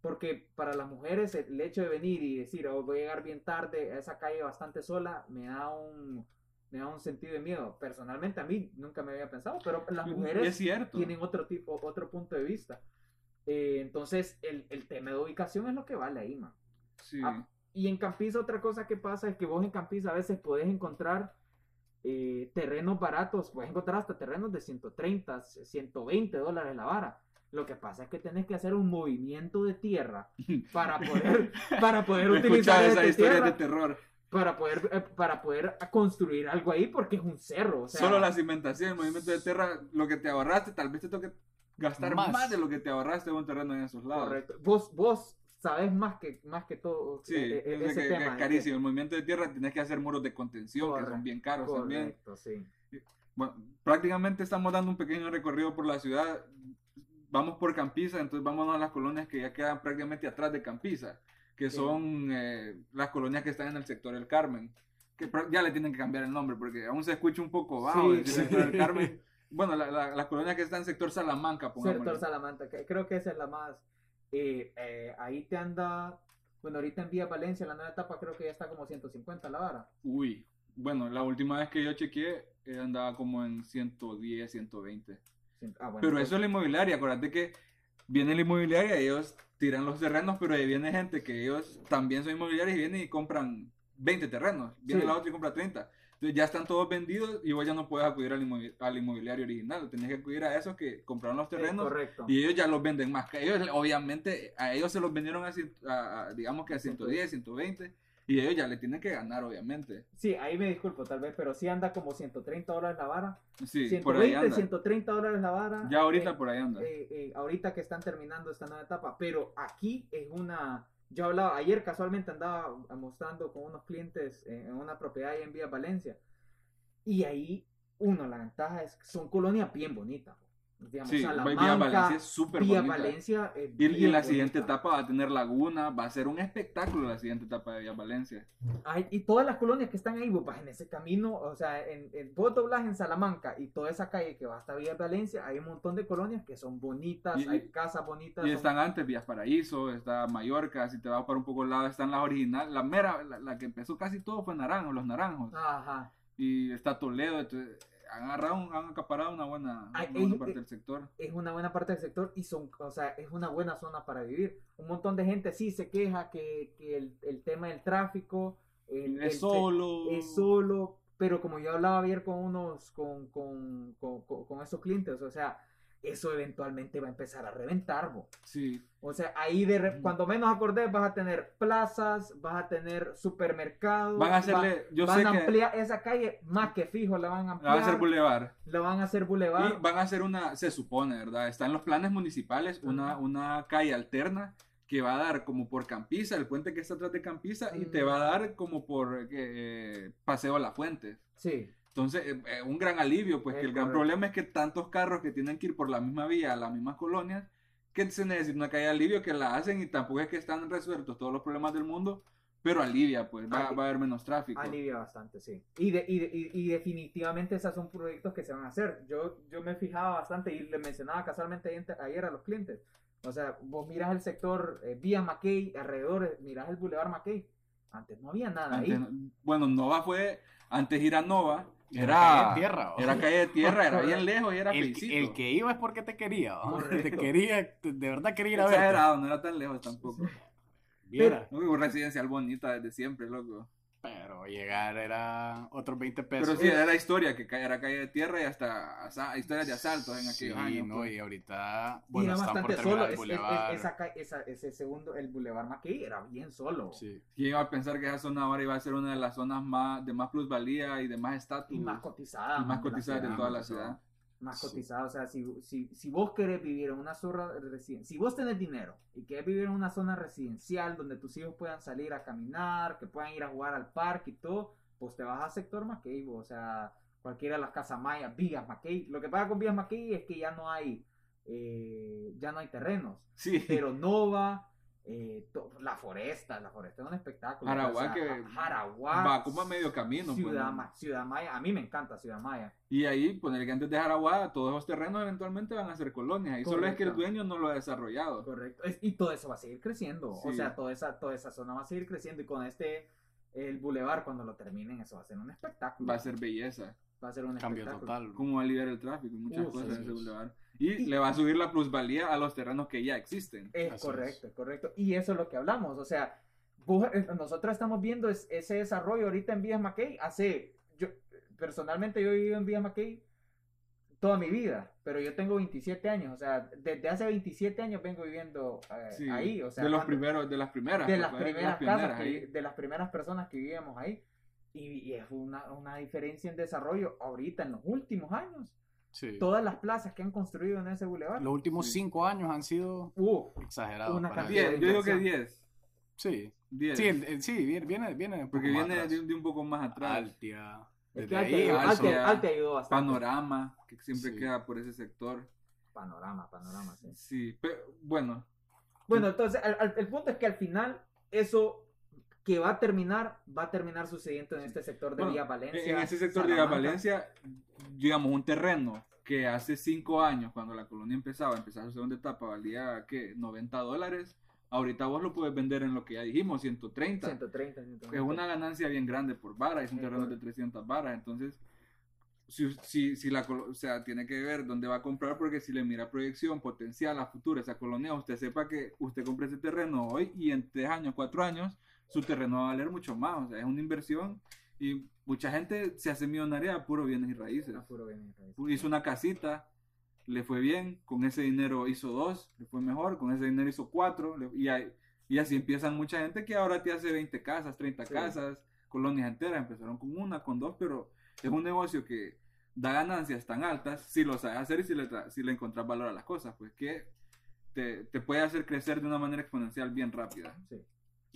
porque para las mujeres el hecho de venir y decir, oh, voy a llegar bien tarde a esa calle bastante sola, me da un, me da un sentido de miedo. Personalmente a mí nunca me había pensado, pero las Y es mujeres cierto. tienen otro tipo, otro punto de vista. Eh, entonces, el, el tema de ubicación es lo que vale ahí, man. Sí. Ah, y en Campiza otra cosa que pasa es que vos en Campiza a veces podés encontrar eh, terrenos baratos, puedes encontrar hasta terrenos de 130, 120 dólares la vara. Lo que pasa es que tenés que hacer un movimiento de tierra para poder, para poder utilizar esa esas historias tierra, de terror. para poder, eh, para poder construir algo ahí porque es un cerro. O sea, Solo la cimentación, el movimiento de tierra, lo que te ahorraste, tal vez te toque gastar más, Más. de lo que te ahorraste en un terreno en esos lados. correcto. Vos, vos sabés más que, más que todo Sí, eh, eh, ese que, tema. que es que- carísimo. El movimiento de tierra tienes que hacer muros de contención, que Correcto, son bien caros también. Correcto, sí. Bueno, prácticamente estamos dando un pequeño recorrido por la ciudad. Vamos por Campiza, entonces vámonos a las colonias que ya quedan prácticamente atrás de Campiza, que Sí. son eh, las colonias que están en el sector del Carmen. Que ya le tienen que cambiar el nombre porque aún se escucha un poco bajo Sí, sí. sector del Carmen. bueno, la, la, la colonia que está en sector Salamanca, Sector pongámosle. Salamanca, que creo que esa es la más. eh, eh, ahí te anda. Bueno, ahorita en Vía Valencia, la nueva etapa, creo que ya está como 150 la vara. Uy, bueno, la última vez que yo chequeé eh, andaba como en 110, 120. Ah, bueno, Pero pues, eso es la inmobiliaria, acuérdate que viene la inmobiliaria ellos tiran los terrenos, pero ahí viene gente que ellos también son inmobiliarios y vienen y compran 20 terrenos. Viene Sí. la otra y compra 30. Entonces ya están todos vendidos y vos ya no puedes acudir al, inmovi- al inmobiliario original. Tenés que acudir a esos que compraron los terrenos y ellos ya los venden más. Que ellos, obviamente, a ellos se los vendieron a, a- a, digamos que a 110, 120 y ellos ya le tienen que ganar, obviamente. Sí, ahí me disculpo tal vez, pero sí anda como 130 dólares la vara. Sí, por ahí 120, anda. 130 dólares la vara. Ya ahorita eh, por ahí anda. eh, eh, ahorita que están terminando esta nueva etapa, pero aquí es una, yo hablaba, ayer casualmente andaba mostrando con unos clientes en una propiedad ahí en Vía Valencia, y ahí, uno, la ventaja es que son colonias bien bonitas, digamos, Sí, Salamanca, Vía Valencia es súper Vía bonita. Valencia es Y, la siguiente etapa va a tener laguna, va a ser un espectáculo la siguiente etapa de Villa Valencia. Ay, y todas las colonias que están ahí, vos vas en ese camino, o sea, en, en vos doblás en Salamanca y toda esa calle que va hasta Villa Valencia, hay un montón de colonias que son bonitas, Y- hay casas bonitas. Y son- están antes Vías Paraíso, está Mallorca, si te vas para un poco al lado están las originales, la mera, la, la que empezó casi todo fue Naranjo, los Naranjos. Ajá. Y está Toledo, entonces han agarrado, han acaparado una buena, una buena eh, parte eh, del sector. es una buena parte del sector y son, o sea, es una buena zona para vivir. Un montón de gente sí se queja que, que el, el tema del tráfico el- el- Es solo. es solo, pero como yo hablaba ayer con unos, con, con, con, con- con esos clientes, o sea, eso eventualmente va a empezar a reventar, bo. Sí, O sea, ahí de re- cuando menos acordés vas a tener plazas, vas a tener supermercados. van a va- hacerle, yo van sé a que ampliar esa calle más que fijo, la van a la ampliar. van a hacer bulevar. la van a hacer bulevar. Y van a hacer una, se supone, ¿verdad? Está en los planes municipales una, una calle alterna que va a dar como por Campiza, el puente que está atrás de Campiza, y te Mm. va a dar como por eh, Paseo a la Fuente. Sí. Entonces, eh, eh, un gran alivio, pues Es que el gran problema es que tantos carros que tienen que ir por la misma vía a las mismas colonias, que se necesita una calle de alivio que la hacen y tampoco es que están resueltos todos los problemas del mundo, pero alivia, pues va, va a haber menos tráfico. Alivia bastante, sí. Y, de- y, de- y- definitivamente esos son proyectos que se van a hacer. Yo, yo me fijaba bastante y le mencionaba casualmente ayer- a los clientes. O sea, vos miras el sector eh, vía Mackay, alrededor, miras el Boulevard Mackay. Antes no había nada Antes ahí. no- bueno, Nova fue, antes ir a Nova, Era era, calle de tierra, era calle de tierra, era bien lejos y era El, el que iba es porque te quería, te quería, de verdad quería ir a ver. No era tan lejos tampoco. Viera. Uy, una residencial bonita desde siempre, loco. Llegar era otros 20 pesos. Pero sí, era la historia, que era calle de tierra y hasta asa- historias de asaltos en Sí, aquellos años. no, pues. y ahorita, y bueno, era están por bastante terminar solo. el Es- es- bulevar. esa ese segundo, el Boulevard Mackay era bien solo. Sí. ¿Quién iba a pensar que esa zona ahora iba a ser una de las zonas más de más plusvalía y de más estatus? Y más cotizada. y más man, de toda la cotizada. ciudad. Más Sí. cotizada. O sea, si, si, si vos querés vivir en una zona residencial, si vos tenés dinero y querés vivir en una zona residencial donde tus hijos puedan salir a caminar, que puedan ir a jugar al parque y todo, pues te vas al sector Mackay, o sea, cualquiera de las casas mayas, Villas Mackay. Lo que pasa con Villas Mackay es que ya no hay, eh, ya no hay terrenos, Sí. pero Nova, eh, to- la foresta, la foresta es un espectáculo. Jaraguá o sea, que Jaraguá, Va como a medio camino. pues, Ciudad, ¿no? Ma- Ciudad Maya, a mí me encanta Ciudad Maya. Y ahí, poner que antes de Jaraguá, todos esos terrenos eventualmente van a ser colonias. Y solo es que el dueño no lo ha desarrollado. Correcto. Y todo eso va a seguir creciendo. O sea, toda esa, toda esa zona va a seguir creciendo. Y con este, el bulevar, cuando lo terminen, eso va a ser un espectáculo. Va a ser belleza. Va a ser un Cambio total. Cómo va a aliviar el tráfico y muchas Uh, cosas en bulevar. Y, Y- le va a subir la plusvalía a los terrenos que ya existen. Es Así correcto, es correcto. Y eso es lo que hablamos. O sea, vos- eh, nosotros estamos viendo es- ese desarrollo ahorita en Vías Mackay. Hace, yo, personalmente yo he vivido en Vías Mackay toda mi vida, pero yo tengo 27 años. O sea, desde hace 27 años vengo viviendo eh, Sí, ahí. O sea, de los cuando- primeros, de las primeras. de pues, las primeras pioneras casas, que- de las primeras personas que vivíamos ahí. Y, y es una, una diferencia en desarrollo ahorita, en los últimos años. Sí. Todas las plazas que han construido en ese bulevar. Los últimos Sí. cinco años han sido Uh, exagerados. Una cantidad. Diez, yo digo que inversión. 10. Sí. 10. Sí, el- el- sí, viene, viene, un porque viene de, de un poco más atrás. Altia. es Desde que Alte ahí, ayudó, bastante. Panorama, que siempre Sí. queda por ese sector. Panorama, panorama, sí. Sí, pero bueno, Bueno, entonces, al- al- el punto es que al final, eso que va a terminar, va a terminar sucediendo en este sector de Bueno, Vía Valencia. en ese sector de Vía Salamanca. Valencia, digamos, un terreno que hace cinco años, cuando la colonia empezaba, empezaba su segunda etapa, valía, ¿qué? 90 dólares. Ahorita vos lo puedes vender en lo que ya dijimos, 130. 130, 130. Es una ganancia bien grande por vara, es un Sí, terreno de correcto. 300 varas, entonces, si, si, si la, o sea, tiene que ver dónde va a comprar, porque si le mira proyección, potencial a futuro esa colonia, usted sepa que usted compra ese terreno hoy y en tres años, cuatro años, su terreno va a valer mucho más, o sea, es una inversión y mucha gente se hace millonaria a puro bienes y raíces. Ah, puro bien, raíz. Hizo una casita, le fue bien, con ese dinero hizo dos, le fue mejor, con ese dinero hizo cuatro, y, ahí- y así empiezan mucha gente que ahora te hace 20 casas, 30 Sí. casas, colonias enteras, empezaron con una, con dos, pero es un negocio que da ganancias tan altas si lo sabes hacer y si le, si le encontrás valor a las cosas, pues que te, te puede hacer crecer de una manera exponencial bien rápida. Sí.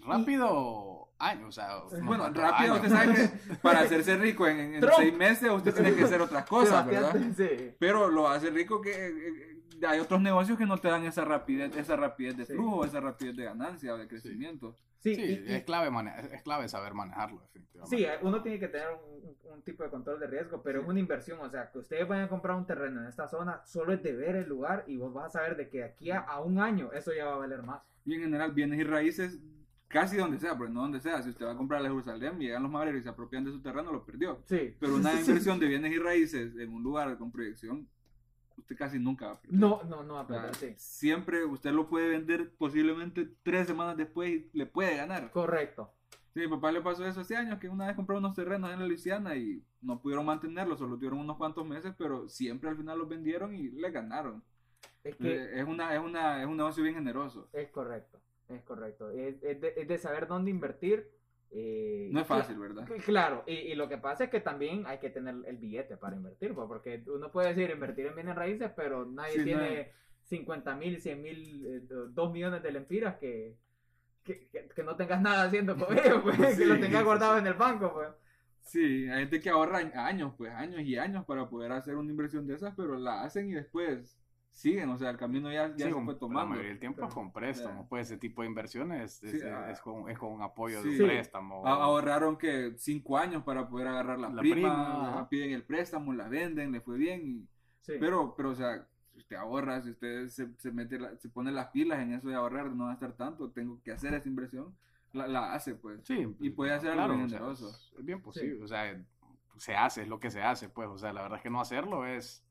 Rápido, años, o sea. Bueno, rápido, años. usted sabe que para hacerse rico en, seis meses usted tiene que hacer otras cosas, ¿verdad? Sí. Pero lo hace rico que eh, eh, hay otros negocios que no te dan esa rapidez, esa rapidez de Sí. flujo, esa rapidez de ganancia o de crecimiento. Sí, Sí, y- y- es, clave es clave saber manejarlo, definitivamente. Sí, uno tiene que tener un, un- un tipo de control de riesgo, pero es una inversión, o sea, que ustedes vayan a comprar un terreno en esta zona, solo es de ver el lugar y vos vas a saber de que aquí a, a un año eso ya va a valer más. Y en general, bienes y raíces, casi donde sea, pero no donde sea. Si usted va a comprar a Jerusalén, llegan los magreros y se apropian de su terreno, lo perdió. Sí. Pero una inversión de bienes y raíces en un lugar con proyección, usted casi nunca va a perder. No, no, no va a O sea, perder, sí. Siempre usted lo puede vender posiblemente tres semanas después y le puede ganar. Correcto. Sí, mi papá le pasó eso hace años, que una vez compró unos terrenos en la Luisiana y no pudieron mantenerlos, solo tuvieron unos cuantos meses, pero siempre al final los vendieron y le ganaron. Es que Eh, es, una, es, una, es un negocio bien generoso. es correcto, es correcto. Es, es de, es de saber dónde invertir. eh, No es fácil, ¿verdad? Claro, y, y lo que pasa es que también hay que tener el billete para invertir, pues, porque uno puede decir invertir en bienes raíces, pero nadie Sí, no tiene es- 50 mil, 100 mil, 2 millones de lempiras que, que, que- que no tengas nada haciendo con ellos, pues, que Sí, lo tengas guardado sí. en el banco. Pues. Sí, hay gente que ahorra años, pues años y años para poder hacer una inversión de esas, pero la hacen y después siguen, o sea, el camino ya, ya Sí, se fue La tomando. mayoría del tiempo es con préstamos, Ya. pues ese tipo de inversiones es, Sí, es- ah, es con, es con apoyo sí. de un préstamo. A- Ahorraron que cinco años para poder agarrar la, La prima, prima, ajá. piden el préstamo, la venden, le fue bien y Sí. Pero, pero, o sea, si usted ahorra, si usted se, se mete, la- se pone las pilas en eso de ahorrar, no gastar tanto, tengo que hacer esa inversión, la, la hace, pues. Sí, Y puede hacer algo bien o sea, generoso. es- es bien posible, o sea, se hace, es lo que se hace, pues, o sea, la verdad es que no hacerlo es,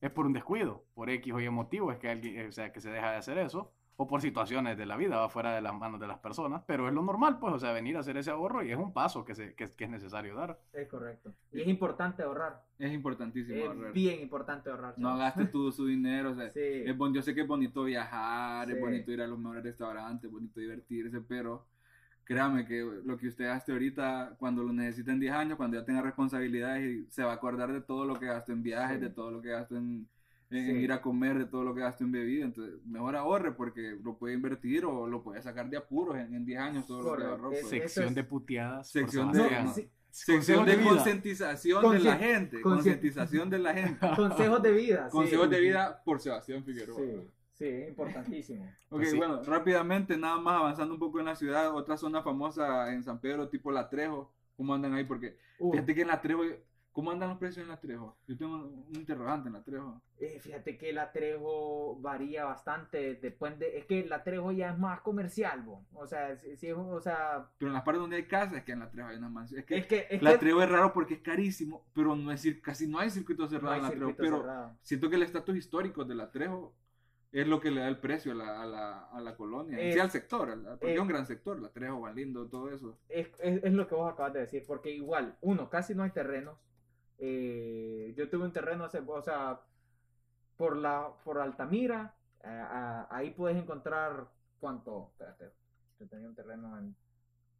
es por un descuido, por X o Y motivo, es que alguien, o sea, que se deja de hacer eso, o por situaciones de la vida, va fuera de las manos de las personas, pero es lo normal, pues, o sea, venir a hacer ese ahorro y es un paso que, se, que, que es necesario dar. Es correcto. Y es importante ahorrar. Es importantísimo ahorrar. Es bien importante ahorrar. No chavos. gaste todo su dinero, o sea, Sí. es bon- yo sé que es bonito viajar, Sí. es bonito ir a los mejores restaurantes, es bonito divertirse, pero créame que lo que usted gaste ahorita, cuando lo necesite en 10 años, cuando ya tenga responsabilidades, y se va a acordar de todo lo que gastó en viajes, Sí. de todo lo que gastó en, en- en Sí. ir a comer, de todo lo que gastó en bebida, entonces mejor ahorre porque lo puede invertir o lo puede sacar de apuros en, en 10 años todo lo que ahorró. Es- pues. Sección es- de puteadas. por Sección de- Sebastián. No, sí, Sección de de vida. concientización de la gente, concientización de la gente. consejos de vida. sí. Consejos de vida por Sebastián Figueroa. Sí, importantísimo. Ok, bueno, rápidamente, nada más avanzando un poco en la ciudad, otra zona famosa en San Pedro, tipo La Trejo, ¿cómo andan ahí? Porque Uh, fíjate que en La Trejo, ¿cómo andan los precios en La Trejo? Yo tengo un interrogante en La Trejo. eh, fíjate que el atrejo varía bastante. Depende, es que el atrejo ya es más comercial, bo. o sea, si, si es un- o sea, Pero en las partes donde hay casas, es que en La Trejo hay unas mansiones. Es que es que es La que Trejo es raro porque es carísimo, pero no es casi no hay circuito no cerrado hay en La Trejo. Pero cerrado. siento que el estatus histórico de La Trejo es lo que le da el precio a la, a la, a la colonia, Es- sí, al sector, al- porque es- es un gran sector, La Trejo, Juan Lindo, todo eso. Es, es, es lo que vos acabas de decir, porque igual, uno, casi no hay terrenos. Eh, yo tuve un terreno hace, o sea, por la por Altamira, eh, a- ahí puedes encontrar cuánto, espérate, yo tenía un terreno en,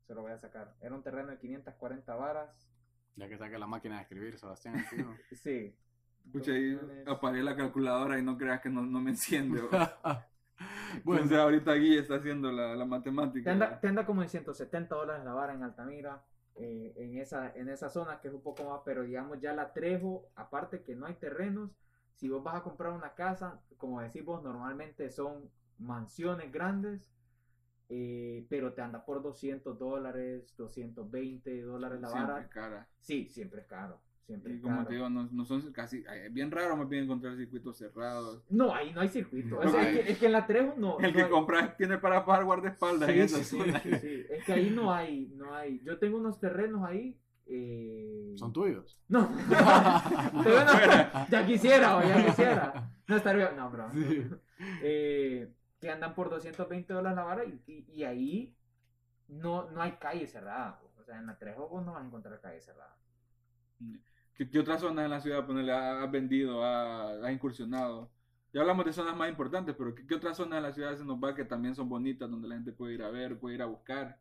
se lo voy a sacar, era un terreno de 540 varas, Ya que saque la máquina de escribir, Sebastián. sí. Escucha ahí, apagué la calculadora y no creas que no, no me enciende. bueno, Entonces ahorita Guille está haciendo la, la matemática. Te anda, te anda como en 170 dólares la vara en Altamira, eh, en, esa, en esa zona que es un poco más, pero digamos ya la Trejo, aparte que no hay terrenos, si vos vas a comprar una casa, como decís vos, normalmente son mansiones grandes, eh, pero te anda por 200 dólares, 220 dólares la Siempre vara. cara. Sí, siempre es caro. Siempre. Y como te digo, no, no son casi, es bien raro más bien encontrar circuitos cerrados. No, ahí no hay circuito. No O sea, hay. es, que, es que en la Trejo no. El no que hay- compra tiene para pagar guardaespaldas Sí, sí, sí, zona. sí, sí. Es que ahí no hay, no hay. Yo tengo unos terrenos ahí. eh, Son tuyos. No, ya quisiera, o ya quisiera. No estaría, no, bro. Eh, que andan por 220 dólares la vara y, y- y ahí no, no hay calle cerrada. O sea, en la Trejo vos no vas a encontrar calle cerrada. ¿Qué, qué otras zonas en la ciudad ponerle, ha- has vendido, ha- has incursionado? Ya hablamos de zonas más importantes, pero ¿qué, qué otras zonas de la ciudad se nos va que también son bonitas, donde la gente puede ir a ver, puede ir a buscar?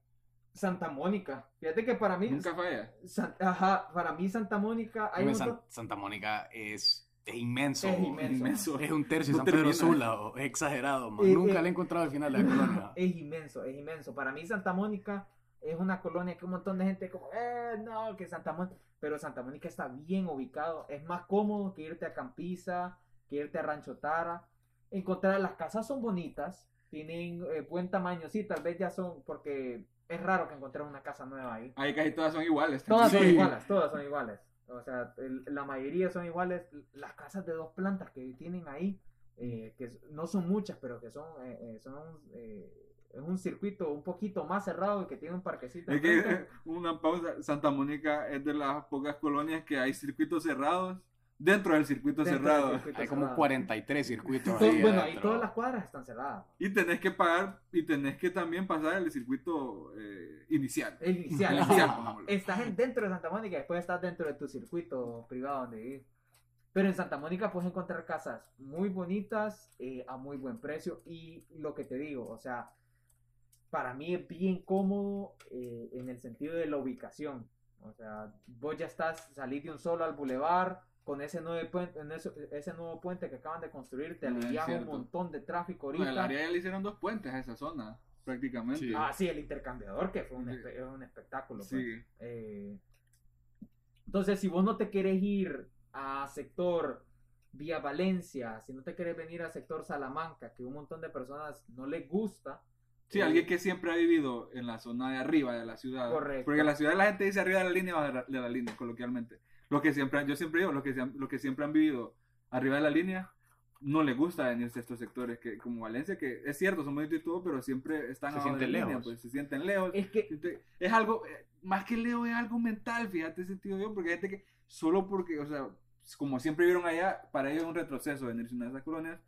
Santa Mónica. Fíjate que para mí. Nunca falla. San- ajá, para mí Santa Mónica hay San- montón- Santa Mónica es, es inmenso. Es inmenso. Es un tercio de No San Pedro. Sula, es exagerado, man. Eh, Nunca eh, le he encontrado el final de la colonia. Es inmenso, es inmenso. Para mí Santa Mónica es una colonia que un montón de gente como, eh, no, que Santa Mónica. Pero Santa Mónica está bien ubicado. Es más cómodo que irte a Campiza, que irte a Rancho Tara. Encontrar las casas son bonitas, tienen eh, buen tamaño. Sí, tal vez ya son, porque es raro que encontrar una casa nueva ahí. Ahí casi todas son iguales. Todas son iguales, todas son iguales. O sea, el- la mayoría son iguales. Las casas de dos plantas que tienen ahí, eh, que no son muchas, pero que son, eh, eh, son eh, es un circuito un poquito más cerrado que tiene un parquecito. Es que eh, una pausa, Santa Mónica es de las pocas colonias que hay circuitos cerrados dentro del circuito Dentro del cerrado. circuito Hay como cerrado. 43 circuitos To- ahí bueno, ahí todas las cuadras están cerradas. Y tenés que pagar y tenés que también pasar el circuito eh, inicial. El inicial. El inicial. Estás en- dentro de Santa Mónica y después estás dentro de tu circuito privado donde vivir. Pero en Santa Mónica puedes encontrar casas muy bonitas eh, a muy buen precio. Y lo que te digo, o sea, para mí es bien cómodo eh, en el sentido de la ubicación. O sea, vos ya estás, salís de un solo al bulevar con ese nuevo puente, en eso- ese nuevo puente que acaban de construir, te Ah, alivias un montón de tráfico Bueno, ahorita. el área ya le hicieron dos puentes a esa zona, prácticamente. Sí. Ah, sí, el intercambiador, que fue un, espe- espectáculo. pues. Sí. Eh, entonces, si vos no te querés ir a sector Vía Valencia, si no te querés venir a sector Salamanca, que un montón de personas no les gusta. Sí, alguien que siempre ha vivido en la zona de arriba de la ciudad. Correcto. Porque en la ciudad la gente dice arriba de la línea de la, de la línea, coloquialmente. Los que siempre, han- yo siempre digo, los que, los que siempre han vivido arriba de la línea, no les gusta venirse a estos sectores, que como Valencia, que es cierto, son bonitos y todo, pero siempre están Se de sienten la línea, lejos. pues se sienten lejos. Es que Siente- Es algo, eh, más que leo, es algo mental, fíjate, sentido yo, porque hay gente que solo porque, o sea, como siempre vivieron allá, para ellos es un retroceso venirse a una de esas colonias,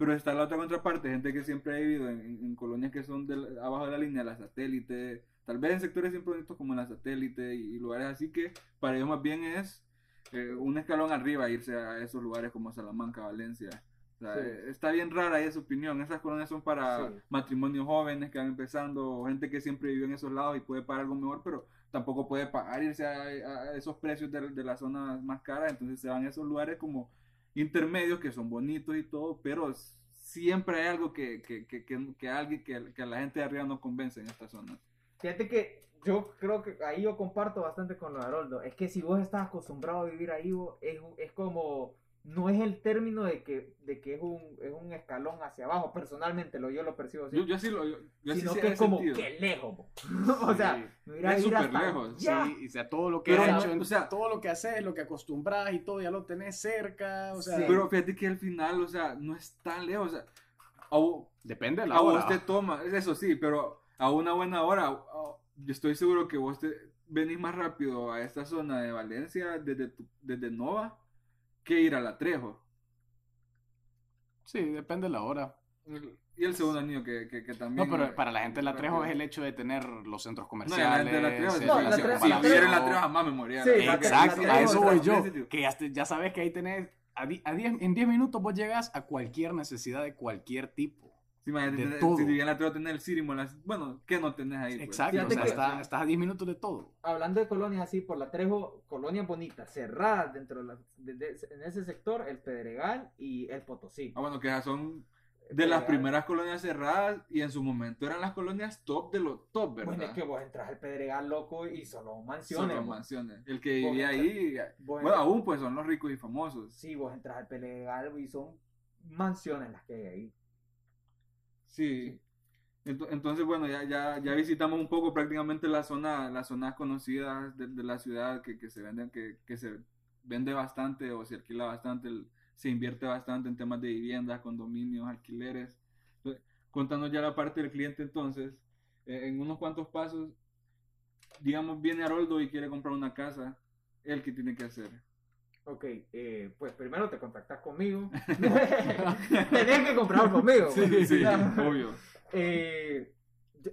pero está la otra contraparte, gente que siempre ha vivido en, en- en colonias que son del- abajo de la línea, la satélite, tal vez en sectores siempre bonitos como la satélite y, y lugares así que para ellos más bien es eh, un escalón arriba irse a esos lugares como Salamanca, Valencia. O sea, Sí. eh, Está bien rara su opinión. Esas colonias son para Sí. matrimonios jóvenes que van empezando, gente que siempre vivió en esos lados y puede pagar algo mejor, pero tampoco puede pagar irse a, a esos precios de, de las zonas más caras. Entonces se van a esos lugares como intermedios que son bonitos y todo, pero siempre hay algo que, que, que, que, que alguien, que, que a la gente de arriba no convence en esta zona. Fíjate que yo creo que ahí yo comparto bastante con lo de Haroldo. Es que si vos estás acostumbrado a vivir ahí, es, es como. No es el término de que, de que es, un, es un escalón hacia abajo. Personalmente lo, yo lo percibo así. Yo, yo sí lo. Yo, yo sí sino sé que es como sentido. que lejos. o sea, Sí. Es súper lejos. Sí, y sea, todo lo que Pero has hecho, o sea- todo lo que haces, lo que acostumbras y todo, ya lo tenés cerca, o sea, Sí. Pero fíjate que al final, o sea, no es tan lejos. O sea, depende de la a hora. vos te toma, eso sí, pero a una buena hora, yo estoy seguro que vos te venís más rápido a esta zona de Valencia desde, tu- desde Nova que ir a La Trejo. Sí, depende de la hora. Y el segundo anillo que, que, que también. No, pero para la gente de la Trejo es el hecho de tener los centros No, ya la gente comerciales. de La Trejo, No, la Trejo- si la viviera en La Trejo- Trejo jamás me moría. Sí, Exacto, a eso voy yo. Que ya, te- ya sabes que ahí tenés, a di- a diez- en 10 minutos vos llegas a cualquier necesidad de cualquier tipo. Sí, imagínate, de tener- todo. si vivía en La Trejo, tener el Sirimo, bueno, ¿qué no tenés ahí? pues? Exacto, Fíjate o sea, que- está- estás a 10 minutos de todo. Hablando de colonias así, por la Trejo, colonias bonitas, cerradas dentro de, la- de- de- en ese sector, el Pedregal y el Potosí. Ah, bueno, que esas son de las primeras colonias cerradas y en su momento eran las colonias top de los top, ¿verdad? Bueno, es que vos entras al Pedregal, loco, y solo mansiones. Son bo. mansiones. El que vivía ahí, bueno, entras- aún pues son los ricos y famosos. Sí, vos entras al Pedregal y son mansiones las que hay ahí. Sí. Ento- Entonces, bueno, ya, ya, ya visitamos un poco prácticamente la zona, las zonas conocidas de, de la ciudad que, que se venden, que, que se vende bastante o se alquila bastante, se invierte bastante en temas de viviendas, condominios, alquileres. Entonces, contando ya la parte del cliente entonces, eh, en unos cuantos pasos, digamos, viene Haroldo y quiere comprar una casa, ¿él qué tiene que hacer? Ok, eh, pues primero te contactas conmigo. Tenés que comprar conmigo. pues. Sí, obvio. Eh,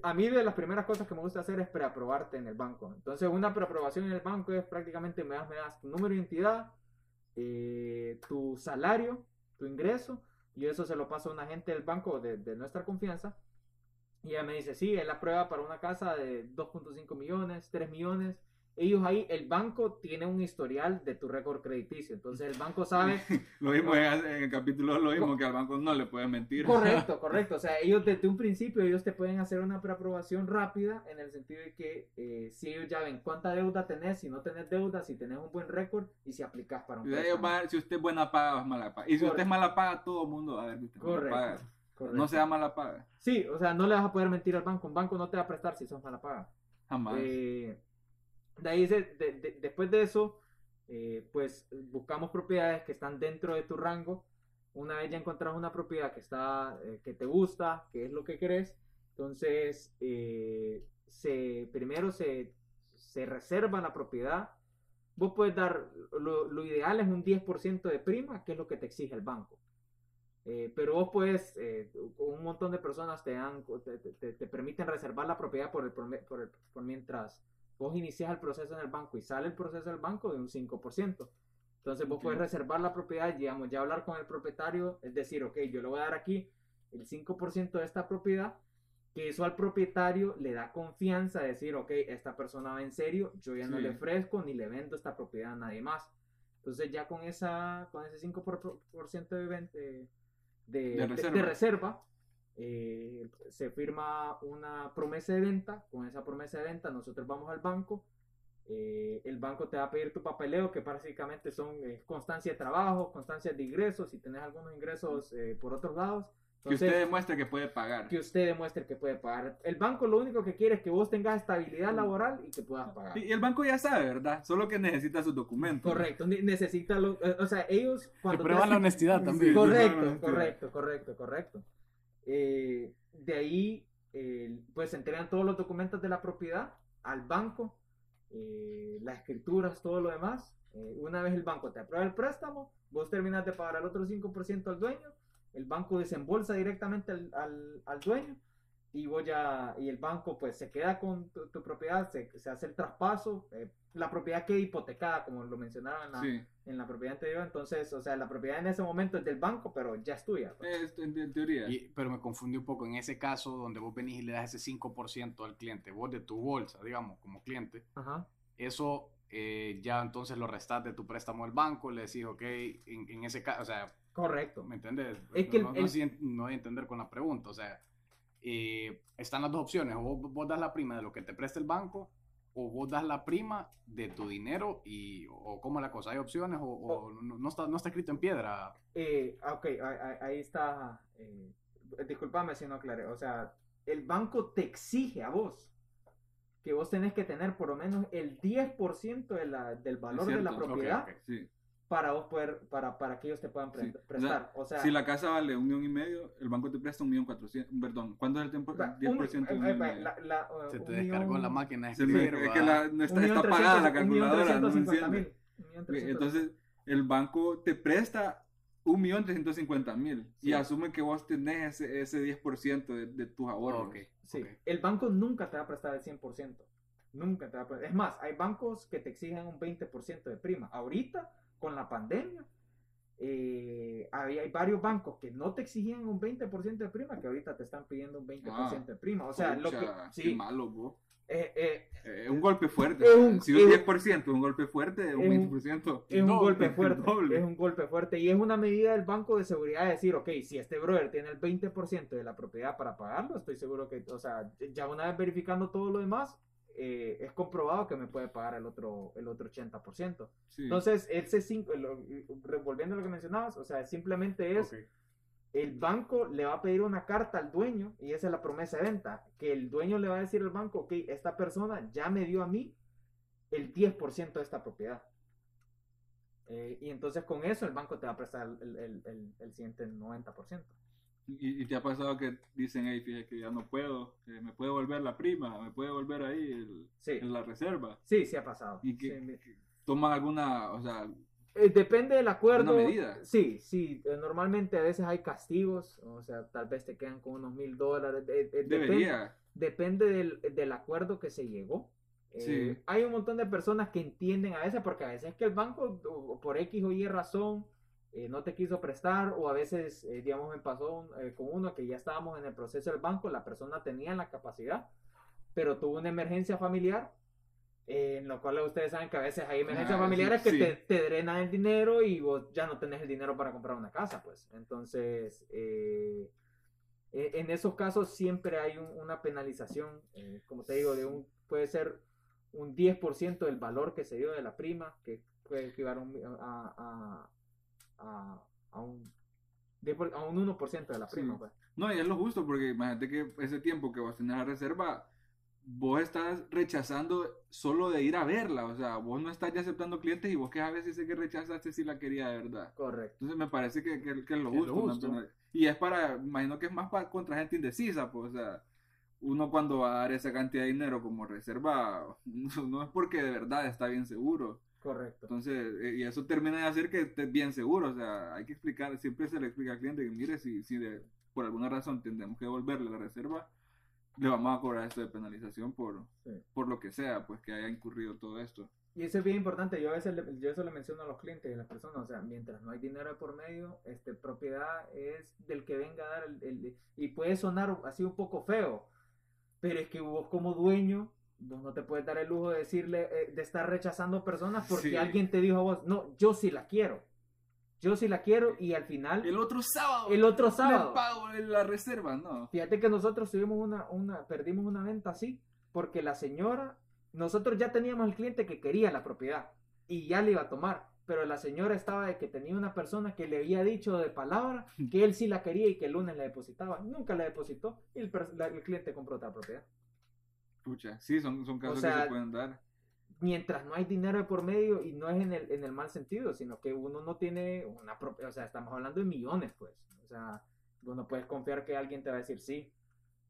a mí de las primeras cosas que me gusta hacer es preaprobarte en el banco. Entonces, una preaprobación en el banco es prácticamente me das, me das tu número de identidad, eh, tu salario, tu ingreso, y eso se lo paso a un agente del banco de, de nuestra confianza. Y ella me dice, sí, es la prueba para una casa de 2.5 millones, 3 millones. Ellos ahí, el banco tiene un historial de tu récord crediticio. Entonces el banco sabe Lo vimos en, en el capítulo, lo vimos que al banco no le puede mentir. Correcto, correcto. O sea, ellos desde un principio, ellos te pueden hacer una preaprobación rápida en el sentido de que eh, si ellos ya ven cuánta deuda tenés, si no tenés deuda, si tenés un buen récord y si aplicas para un Y de ahí préstamo. va a ver si usted es buena paga o es mala paga. Y si usted Correcto. es mala paga, todo el mundo va a ver usted es mala Correcto, paga. correcto. No sea mala paga. Sí, o sea, no le vas a poder mentir al banco. Un banco no te va a prestar si sos mala paga. Jamás. Eh, de ahí, de- de- después de eso, eh, pues buscamos propiedades que están dentro de tu rango. Una vez ya encontrás una propiedad que está, eh, que te gusta, que es lo que querés, entonces eh, primero se, se reserva la propiedad. Vos puedes dar, lo, ideal es un 10% de prima, que es lo que te exige el banco. Pero vos puedes, un montón de personas te, dan, te, te- te permiten reservar la propiedad por, el, por, el- por mientras vos inicias el proceso en el banco y sale el proceso del banco de un 5%. Entonces vos puedes reservar la propiedad, digamos, ya hablar con el propietario, es decir, ok, yo le voy a dar aquí el 5% de esta propiedad, que eso al propietario le da confianza, de decir, ok, esta persona va en serio, yo ya no le ofrezco ni le vendo esta propiedad a nadie más. Entonces ya con, esa, con ese 5% por ciento de, ven- de, de- De de- reserva. Eh, se firma una promesa de venta. Con esa promesa de venta, nosotros vamos al banco. eh, el banco te va a pedir tu papeleo, que básicamente son eh, constancia de trabajo, constancia de ingresos, si tenés algunos ingresos eh, por otros lados. que usted demuestre que puede pagar. que usted demuestre que puede pagar. El banco lo único que quiere es que vos tengas estabilidad laboral y que puedas pagar. Y el banco ya sabe, ¿verdad? Solo que necesita sus documentos. Correcto, ne- necesita lo, o sea, ellos Que cuando te prueban la honestidad también. Correcto, Sí. correcto, correcto, correcto. Eh, de ahí, eh, pues se entregan todos los documentos de la propiedad al banco, eh, las escrituras, todo lo demás. Eh, una vez el banco te aprueba el préstamo, vos terminas de pagar el otro 5% al dueño, el banco desembolsa directamente al, al- dueño y vos ya, y el banco pues se queda con tu, tu propiedad, se, se hace el traspaso, eh, la propiedad queda hipotecada, como lo mencionaron en la, Sí. en la propiedad anterior. Entonces, o sea, la propiedad en ese momento es del banco, pero ya es tuya. pues. Es- en, en teoría. Y- pero me confundí un poco en ese caso donde vos venís y le das ese 5% al cliente, vos de tu bolsa, digamos, como cliente, Ajá. eso eh, ya entonces lo restás de tu préstamo al banco, le decís, ok, en, en ese caso, o sea, Correcto. ¿me entendés? Es que el- no, no, el- no voy a entender con la pregunta, o sea, eh, están las dos opciones, o vos, vos das la prima de lo que te presta el banco, o vos das la prima de tu dinero, y, o cómo la cosa, hay opciones, o, o no, no está, no está escrito en piedra. Eh, ok, ahí, está. Eh, disculpame si no aclaré. O sea, el banco te exige a vos que vos tenés que tener por lo menos el 10% de la, del valor de la propiedad. Sí. Para vos poder, para, para que ellos te puedan pre- Sí. prestar. O sea, si la casa vale un millón y medio, el banco te presta un millón cuatrocientos. Perdón, ¿cuánto es el tiempo? va, 10% de un- un eh, eh, medio. la- la, eh, Se te un descargó millón- la máquina de me- es que no está, está apagada la trescientos- un millón calculadora, no enciende. Entonces, el banco te presta un millón trescientos cincuenta mil y asume que vos tenés ese, ese 10% de, de tus ahorros. Sí, el banco nunca te va a prestar el 100%. Nunca te va a prestar. Es más, hay bancos que te exigen un 20% de prima. Ahorita, con la pandemia, eh, hay, hay varios bancos que no te exigían un 20% de prima, que ahorita te están pidiendo un 20% de prima. O sea, lo que... Pucha, qué Sí, malo, eh, eh, Eh, un golpe fuerte. Es un- si un es- 10% es un golpe fuerte, un es un- 20%. es un doble, golpe fuerte. doble. Es un golpe fuerte. Y es una medida del banco de seguridad de decir, ok, si este brother tiene el 20% de la propiedad para pagarlo, estoy seguro que, o sea, ya una vez verificando todo lo demás, eh, es comprobado que me puede pagar el otro, el otro 80%. Sí. Entonces, ese cinco, lo- volviendo a lo que mencionabas, o sea, simplemente es, Ok. el banco le va a pedir una carta al dueño, y esa es la promesa de venta, que el dueño le va a decir al banco, ok, esta persona ya me dio a mí el 10% de esta propiedad. Eh, y entonces con eso el banco te va a prestar el, el, el, el siguiente 90%. Y, y te ha pasado que dicen, hey, fíjate que ya no puedo, eh, me puede volver la prima, me puede volver ahí el- Sí, en la reserva. sí, sí ha pasado. Y que- Sí, mi- Toman alguna, o sea, Eh, depende del acuerdo. Una medida. Sí, sí. eh, Normalmente a veces hay castigos, o sea, tal vez te quedan con unos mil dólares. eh, eh, debería. depende del, del acuerdo que se llegó. Eh, Sí. Hay un montón de personas que entienden a veces, porque a veces es que el banco, por X o Y razón, eh, no te quiso prestar, o a veces, eh, digamos, me pasó un- eh, con uno que ya estábamos en el proceso del banco, la persona tenía la capacidad, pero tuvo una emergencia familiar, en lo cual ustedes saben que a veces hay emergencias Ah, familiares sí, que sí. te, te drenan el dinero y vos ya no tenés el dinero para comprar una casa, pues. Entonces, eh, en esos casos siempre hay un- una penalización, como te digo, de un, puede ser un 10% del valor que se dio de la prima, que puede equivaler a, un- a, a, a- a un, 10 a un 1% de la prima. Sí. pues. No, y es lo justo, porque imagínate que ese tiempo que vos tenés la reserva, vos estás rechazando solo de ir a verla, o sea, vos no estás ya aceptando clientes y vos que a veces sé que rechazaste si la quería de verdad. Correcto. Entonces me parece que, que, que es lo es justo. lo ¿no? justo. Pero- Y es para, imagino que es más para contra gente indecisa, pues, o sea, uno cuando va a dar esa cantidad de dinero como reserva, no es porque de verdad está bien seguro. Correcto. Entonces, eh, y eso termina de hacer que estés bien seguro, o sea, hay que explicar, siempre se le explica al cliente que mire, si, si de, por alguna razón tendremos que devolverle la reserva, le vamos a cobrar esto de penalización por, Sí. por lo que sea, pues que haya incurrido todo esto. Y eso es bien importante, yo a veces le- yo eso le menciono a los clientes y a las personas, o sea, mientras no hay dinero por medio, este, propiedad es del que venga a dar el, el- y puede sonar así un poco feo, pero es que vos como dueño, vos no te puedes dar el lujo de decirle, eh, de estar rechazando personas porque Sí. alguien te dijo a vos, no, yo sí la quiero, yo sí la quiero y al final, El otro sábado. el otro le sábado, pago la reserva, ¿no? Fíjate que nosotros tuvimos una, una, perdimos una venta así, porque la señora, nosotros ya teníamos el cliente que quería la propiedad y ya le iba a tomar, pero la señora estaba de que tenía una persona que le había dicho de palabra que él sí la quería y que el lunes la depositaba. Nunca la depositó y el cliente compró otra propiedad. Pucha, sí, son, son casos que sea, se pueden dar. Mientras no hay dinero de por medio y no es en el, en el mal sentido, sino que uno no tiene una propiedad, o sea, estamos hablando de millones, pues. O sea, vos no puedes confiar que alguien te va a decir sí.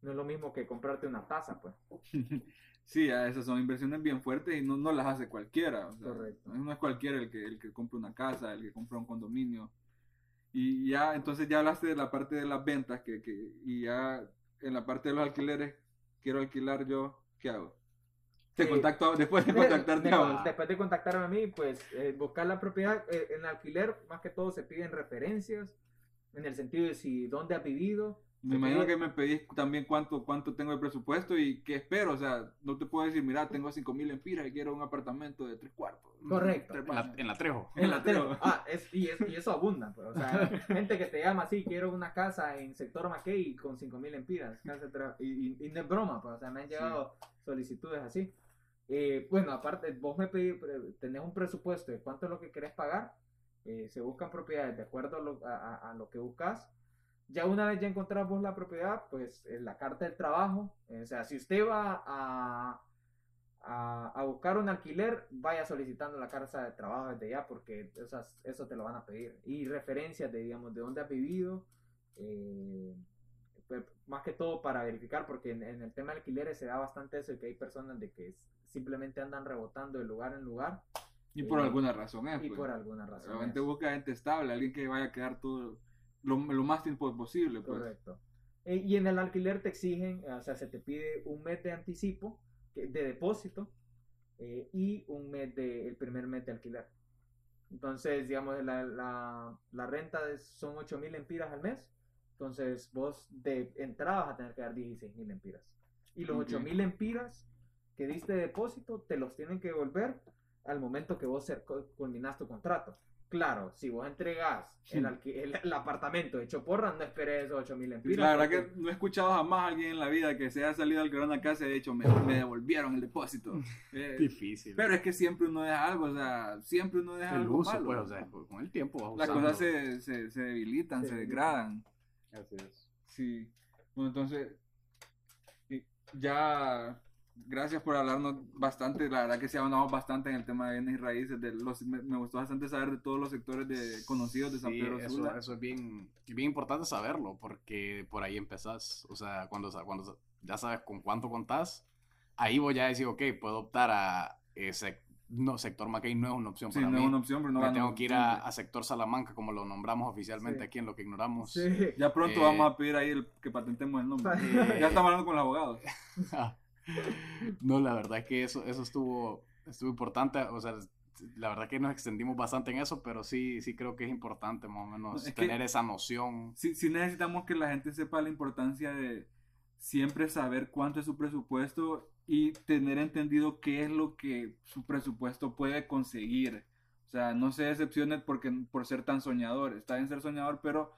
No es lo mismo que comprarte una taza, pues. Sí, esas son inversiones bien fuertes y no, no las hace cualquiera. o sea, Correcto. No es cualquiera el que, el que compra una casa, el que compra un condominio. Y ya, entonces ya hablaste de la parte de las ventas, que, que, y ya en la parte de los alquileres, quiero alquilar yo, ¿qué hago? Te Eh, contacto después de contactarte a vos. después de contactarme a mí, pues eh, buscar la propiedad eh, en alquiler, más que todo se piden referencias, en el sentido de si dónde has vivido. Me se imagino pide- que me pedís también cuánto, cuánto tengo de presupuesto y qué espero. O sea, no te puedo decir, mira, tengo 5 mil empiras y quiero un apartamento de tres cuartos. Correcto. Tres En la, en la Trejo. En la tele. Ah, es, y, es- y eso abunda. pues, o sea, gente que te llama así, quiero una casa en sector Mackey con 5000 empiras. casa de tra- y, y- y no es broma, pues, o sea, me han llegado solicitudes así. Eh, bueno, aparte, vos me pedís, tenés un presupuesto de cuánto es lo que querés pagar. eh, se buscan propiedades de acuerdo a lo, a- a lo que buscas. Ya una vez ya encontrás vos la propiedad, pues eh, la carta del trabajo. eh, o sea, si usted va a, a, a buscar un alquiler, vaya solicitando la carta de trabajo desde ya, porque esas, eso te lo van a pedir. Y referencias de, digamos, de dónde has vivido, eh, pues, más que todo para verificar, porque en, en el tema de alquileres se da bastante eso, y que hay personas de que simplemente andan rebotando de lugar en lugar, Y por Eh, alguna razón es. y pues. por alguna razón. Realmente busca gente estable, alguien que vaya a quedar todo lo, lo más tiempo posible. Pues. Correcto. Eh, y en el alquiler te exigen, o sea, se te pide un mes de anticipo, de depósito, eh, y un mes de, el primer mes de alquiler. Entonces, digamos, la, la, la renta es- son 8 mil empiras al mes. Entonces, vos de entrada vas a tener que dar 16 mil empiras. Y los Ok. 8 mil empiras que diste de depósito te los tienen que devolver al momento que vos culminás tu contrato. Claro, si vos entregás el, alqui- el, el apartamento hecho porra, no esperes esos 8 mil empiras. La verdad porque- que no he escuchado jamás a alguien en la vida que se haya salido al alquilar una casa y haya dicho, me, me devolvieron el depósito. Eh, Difícil. pero es que siempre uno deja algo, o sea, siempre uno deja el algo uso, malo. pues, o sea, con el tiempo vas Las usando. cosas se, se, se debilitan, Se degradan. Así es. Sí. Bueno, entonces, ya gracias por hablarnos bastante. La verdad que sí hablamos bastante en el tema de bienes y raíces. De los, me, me gustó bastante saber de todos los sectores de, conocidos de San Sí, Pedro eso, Sula. eso es bien, bien importante saberlo, porque por ahí empezás. O sea, cuando, cuando ya sabes con cuánto contás, ahí voy a decir, ok, puedo optar a ese no, sector McKay no es una opción Sí, para no mí. es una opción, pero no Me tengo que ir a, a sector Salamanca, como lo nombramos oficialmente Sí. aquí en lo que ignoramos. Sí. Ya pronto Eh, vamos a pedir ahí el, que patentemos el nombre. Eh, ya estamos hablando con los abogados. no, la verdad es que eso, eso estuvo, estuvo importante. O sea, la verdad que nos extendimos bastante en eso, pero sí, sí creo que es importante más o menos Es tener esa noción. Sí, sí necesitamos que la gente sepa la importancia de siempre saber cuánto es su presupuesto y tener entendido qué es lo que su presupuesto puede conseguir. O sea, no se decepcione porque, por ser tan soñador. Está bien ser soñador, pero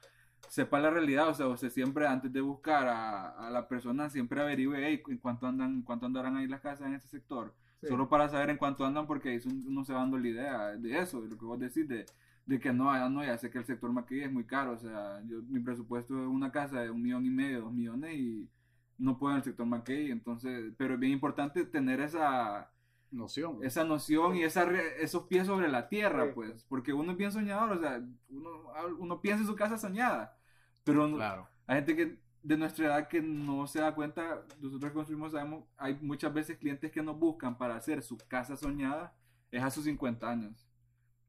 sepa la realidad. O sea, usted siempre antes de buscar a, a la persona, siempre averigüe "Hey, en cuánto andan, en cuánto andarán ahí las casas en este sector. Sí. Solo para saber en cuánto andan, porque ahí uno se va dando la idea de eso, de lo que vos decís, de, de que no, ya no, ya sé que el sector maquilla es muy caro, o sea, yo, mi presupuesto es una casa de un millón y medio, dos millones y no puedo en el sector maquilla, entonces, pero es bien importante tener esa, Noción. esa noción y esa, re- esos pies sobre la tierra, Sí. pues, porque uno es bien soñador, o sea, uno, uno piensa en su casa soñada, pero no- Claro. hay gente que de nuestra edad que no se da cuenta, nosotros construimos sabemos, hay muchas veces clientes que nos buscan para hacer su casa soñada, es a sus 50 años.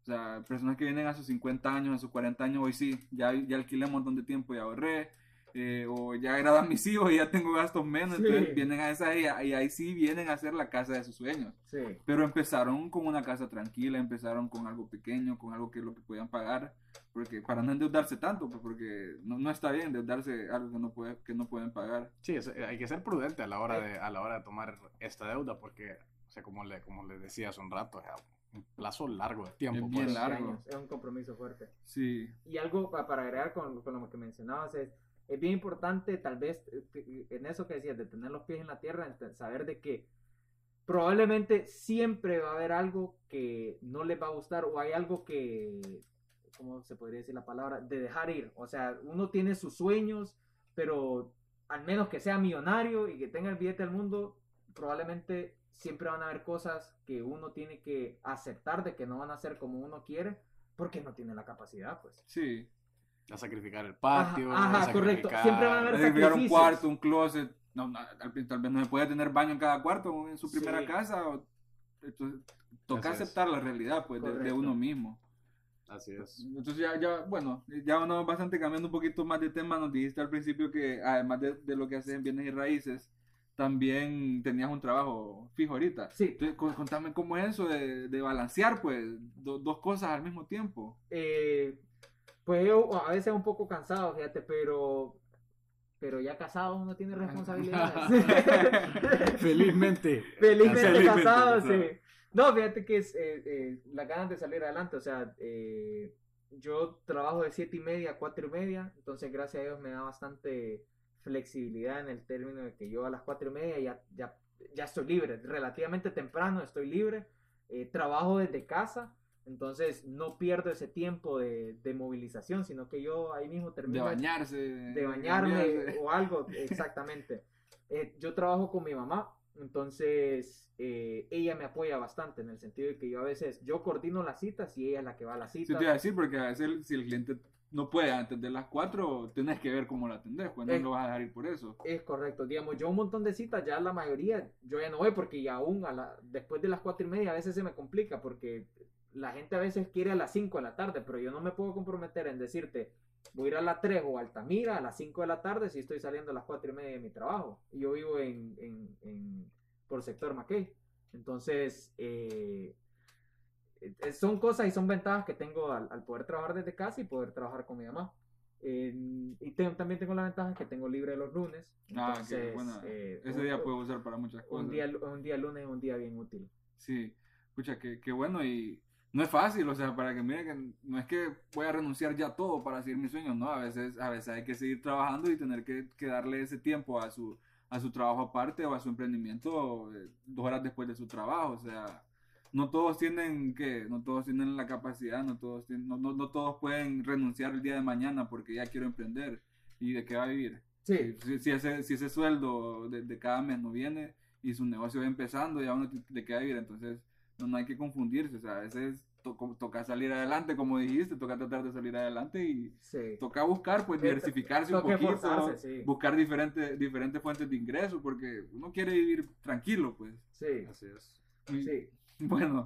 O sea, personas que vienen a sus 50 años, a sus 40 años, hoy sí, ya, ya alquilé un montón de tiempo y ahorré, eh, o ya a mis hijos y ya tengo gastos menos, Sí. entonces vienen a esa y, y ahí sí vienen a hacer la casa de sus sueños. Sí. Pero empezaron con una casa tranquila, empezaron con algo pequeño, con algo que es lo que podían pagar, porque para no endeudarse tanto, pues porque no, no está bien endeudarse algo que no puede, que no pueden pagar. Sí, es- hay que ser prudente a la hora de, a la hora de tomar esta deuda, porque, o sea, como le, como le decía hace un rato, o sea, un plazo largo de tiempo. Es bien pues. largo. años, Es un compromiso fuerte. Sí, Y algo pa- para agregar con, con lo que mencionabas es, es bien importante tal vez eh, que- en eso que decías, de tener los pies en la tierra, ent- saber de que probablemente siempre va a haber algo que no les va a gustar o hay algo que, ¿cómo se podría decir la palabra? De dejar ir. O sea, uno tiene sus sueños, pero al menos que sea millonario y que tenga el billete del mundo, probablemente siempre van a haber cosas que uno tiene que aceptar de que no van a ser como uno quiere porque no tiene la capacidad, pues. sí. A sacrificar el patio. Ajá, a correcto. sacrificar- Siempre van a haber- Sacrificar un cuarto, un closet, no, no, tal, vez no se puede tener baño en cada cuarto en su Sí. primera casa. o- entonces, toca Así es. aceptar la realidad pues, de, uno mismo. Así es. Entonces ya, ya, bueno, ya vamos bastante cambiando un poquito más de tema. Nos dijiste al principio que además de, de lo que haces en bienes y raíces, también tenías un trabajo fijo ahorita. Sí, Entonces, contame cómo es eso de, de balancear, pues, do- dos cosas al mismo tiempo. eh, pues yo a veces un poco cansado, fíjate, pero pero ya casado uno tiene responsabilidades. Felizmente. Felizmente Felizmente casado, sí. No, fíjate que es eh, eh, las ganas de salir adelante, o sea, eh, yo trabajo de siete y media a cuatro y media, entonces gracias a Dios me da bastante flexibilidad en el término de que yo a las cuatro y media ya, ya, ya estoy libre, relativamente temprano estoy libre, eh, trabajo desde casa, entonces no pierdo ese tiempo de, de movilización, sino que yo ahí mismo De termino bañarse. de bañarme cambiarse. o algo, exactamente. Eh, yo trabajo con mi mamá, entonces eh, ella me apoya bastante en el sentido de que yo a veces, yo coordino las citas y ella es la que va a las Sí, citas. te iba a decir, porque a veces si el cliente no puede antes de las 4, tenés que ver cómo lo atendés, pues no lo vas a dejar ir por eso. Es correcto, digamos, yo un montón de citas, ya la mayoría, yo ya no voy porque ya aún a la, después de las cuatro y media a veces se me complica porque la gente a veces quiere a las 5 de la tarde, pero yo no me puedo comprometer en decirte, voy a ir a las 3 o Altamira a las 5 de la tarde si estoy saliendo a las cuatro y media de mi trabajo. Y yo vivo en, en, en- por sector Mackay. Entonces, eh, eh, son cosas y son ventajas que tengo al, al poder trabajar desde casa y poder trabajar con mi mamá. Eh, y tengo- también tengo la ventaja que tengo libre los lunes. Ah, Entonces, buena. eh, Ese un- día puedo usar para muchas cosas. un día, un día lunes es un día bien útil. Sí, escucha, qué, qué bueno y no es fácil, o sea, para que miren que no es que voy a renunciar ya a todo para seguir mis sueños, no, a veces, a veces hay que seguir trabajando y tener que, que darle ese tiempo a su, a su trabajo aparte o a su emprendimiento eh, dos horas después de su trabajo, o sea, no todos tienen que, no todos tienen la capacidad, no todos tienen, no, no, no todos pueden renunciar el día de mañana porque ya quiero emprender y de qué va a vivir. Sí, Si, si ese, si ese sueldo de, de cada mes no viene y su negocio va empezando y a uno te, te queda vivir, entonces no, no hay que confundirse, o sea, a veces to- toca salir adelante, como dijiste, toca tratar de salir adelante y Sí. toca buscar, pues diversificarse un poquito, sí. buscar diferentes, diferentes fuentes de ingresos, porque uno quiere vivir tranquilo, pues. Sí, Así es. Y, sí. Bueno,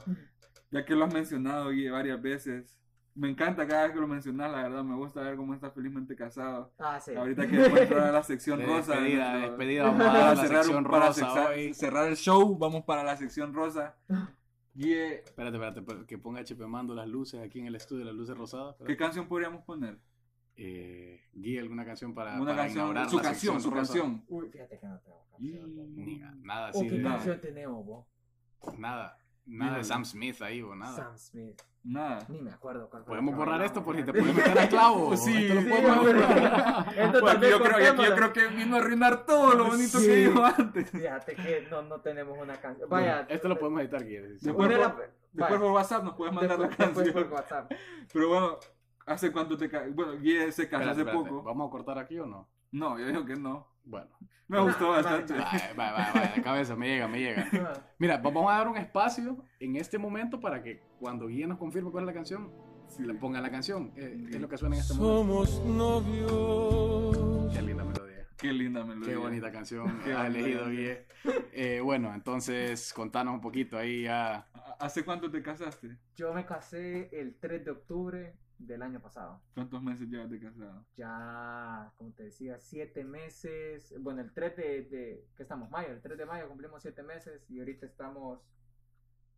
ya que lo has mencionado, Guille, varias veces, me encanta cada vez que lo mencionas, la verdad, me gusta ver cómo estás felizmente casado. Ah, sí. Ahorita que después entrar a la sección De rosa. de despedida, nuestro- despedida, vamos a la cerrar, sección para rosa hoy. cerrar el show, vamos para la sección rosa. Guille, Espérate, espérate, pero que ponga HP Mando las luces aquí en el estudio, las luces rosadas. ¿qué canción podríamos poner? Eh, Guía, ¿alguna canción para, Una para canción, inaugurar su la canción, su canción. Uy, fíjate que no tengo canción. loco. Ni- nada ¿O así, qué de- nada. canción tenemos vos? nada, nada de Dígalo. Sam Smith ahí o nada. Sam Smith. Nada. Ni me acuerdo cuál fue Podemos la borrar esto por si te puedes meter a clavo. Sí, Esto lo sí, podemos hombre. borrar. Esto también yo, creo, que- yo cortémoslo. creo que vino a arruinar todo lo bonito Sí. que dijo antes. Fíjate que no, no tenemos una canción. Vaya. Esto lo podemos editar, Guía. sí. Después por- la- Después WhatsApp nos puedes mandar la después- después canción. por WhatsApp. Pero bueno, ¿hace cuánto te? Bueno, Guille se casó hace espérate, poco. ¿Vamos a cortar aquí o no? No, yo digo que no. Bueno. Me gustó bastante. Vaya, vaya, vaya, de cabeza, me llega, me llega. Mira, vamos a dar un espacio en este momento para que cuando Guía nos confirme cuál es la canción, Sí. le ponga la canción. Eh, es lo que suena en este momento. Somos novios. Qué linda melodía. Qué linda melodía. Qué bonita canción Qué ha bonita elegido canción. Guille. Eh, bueno, entonces contanos un poquito ahí ya. ¿Hace cuánto te casaste? Yo me casé el 3 de octubre del año pasado. ¿Cuántos meses llevas de casado? Ya, como te decía, siete meses. Bueno, el 3 de, de ¿qué estamos? Mayo. El 3 de mayo cumplimos siete meses y ahorita estamos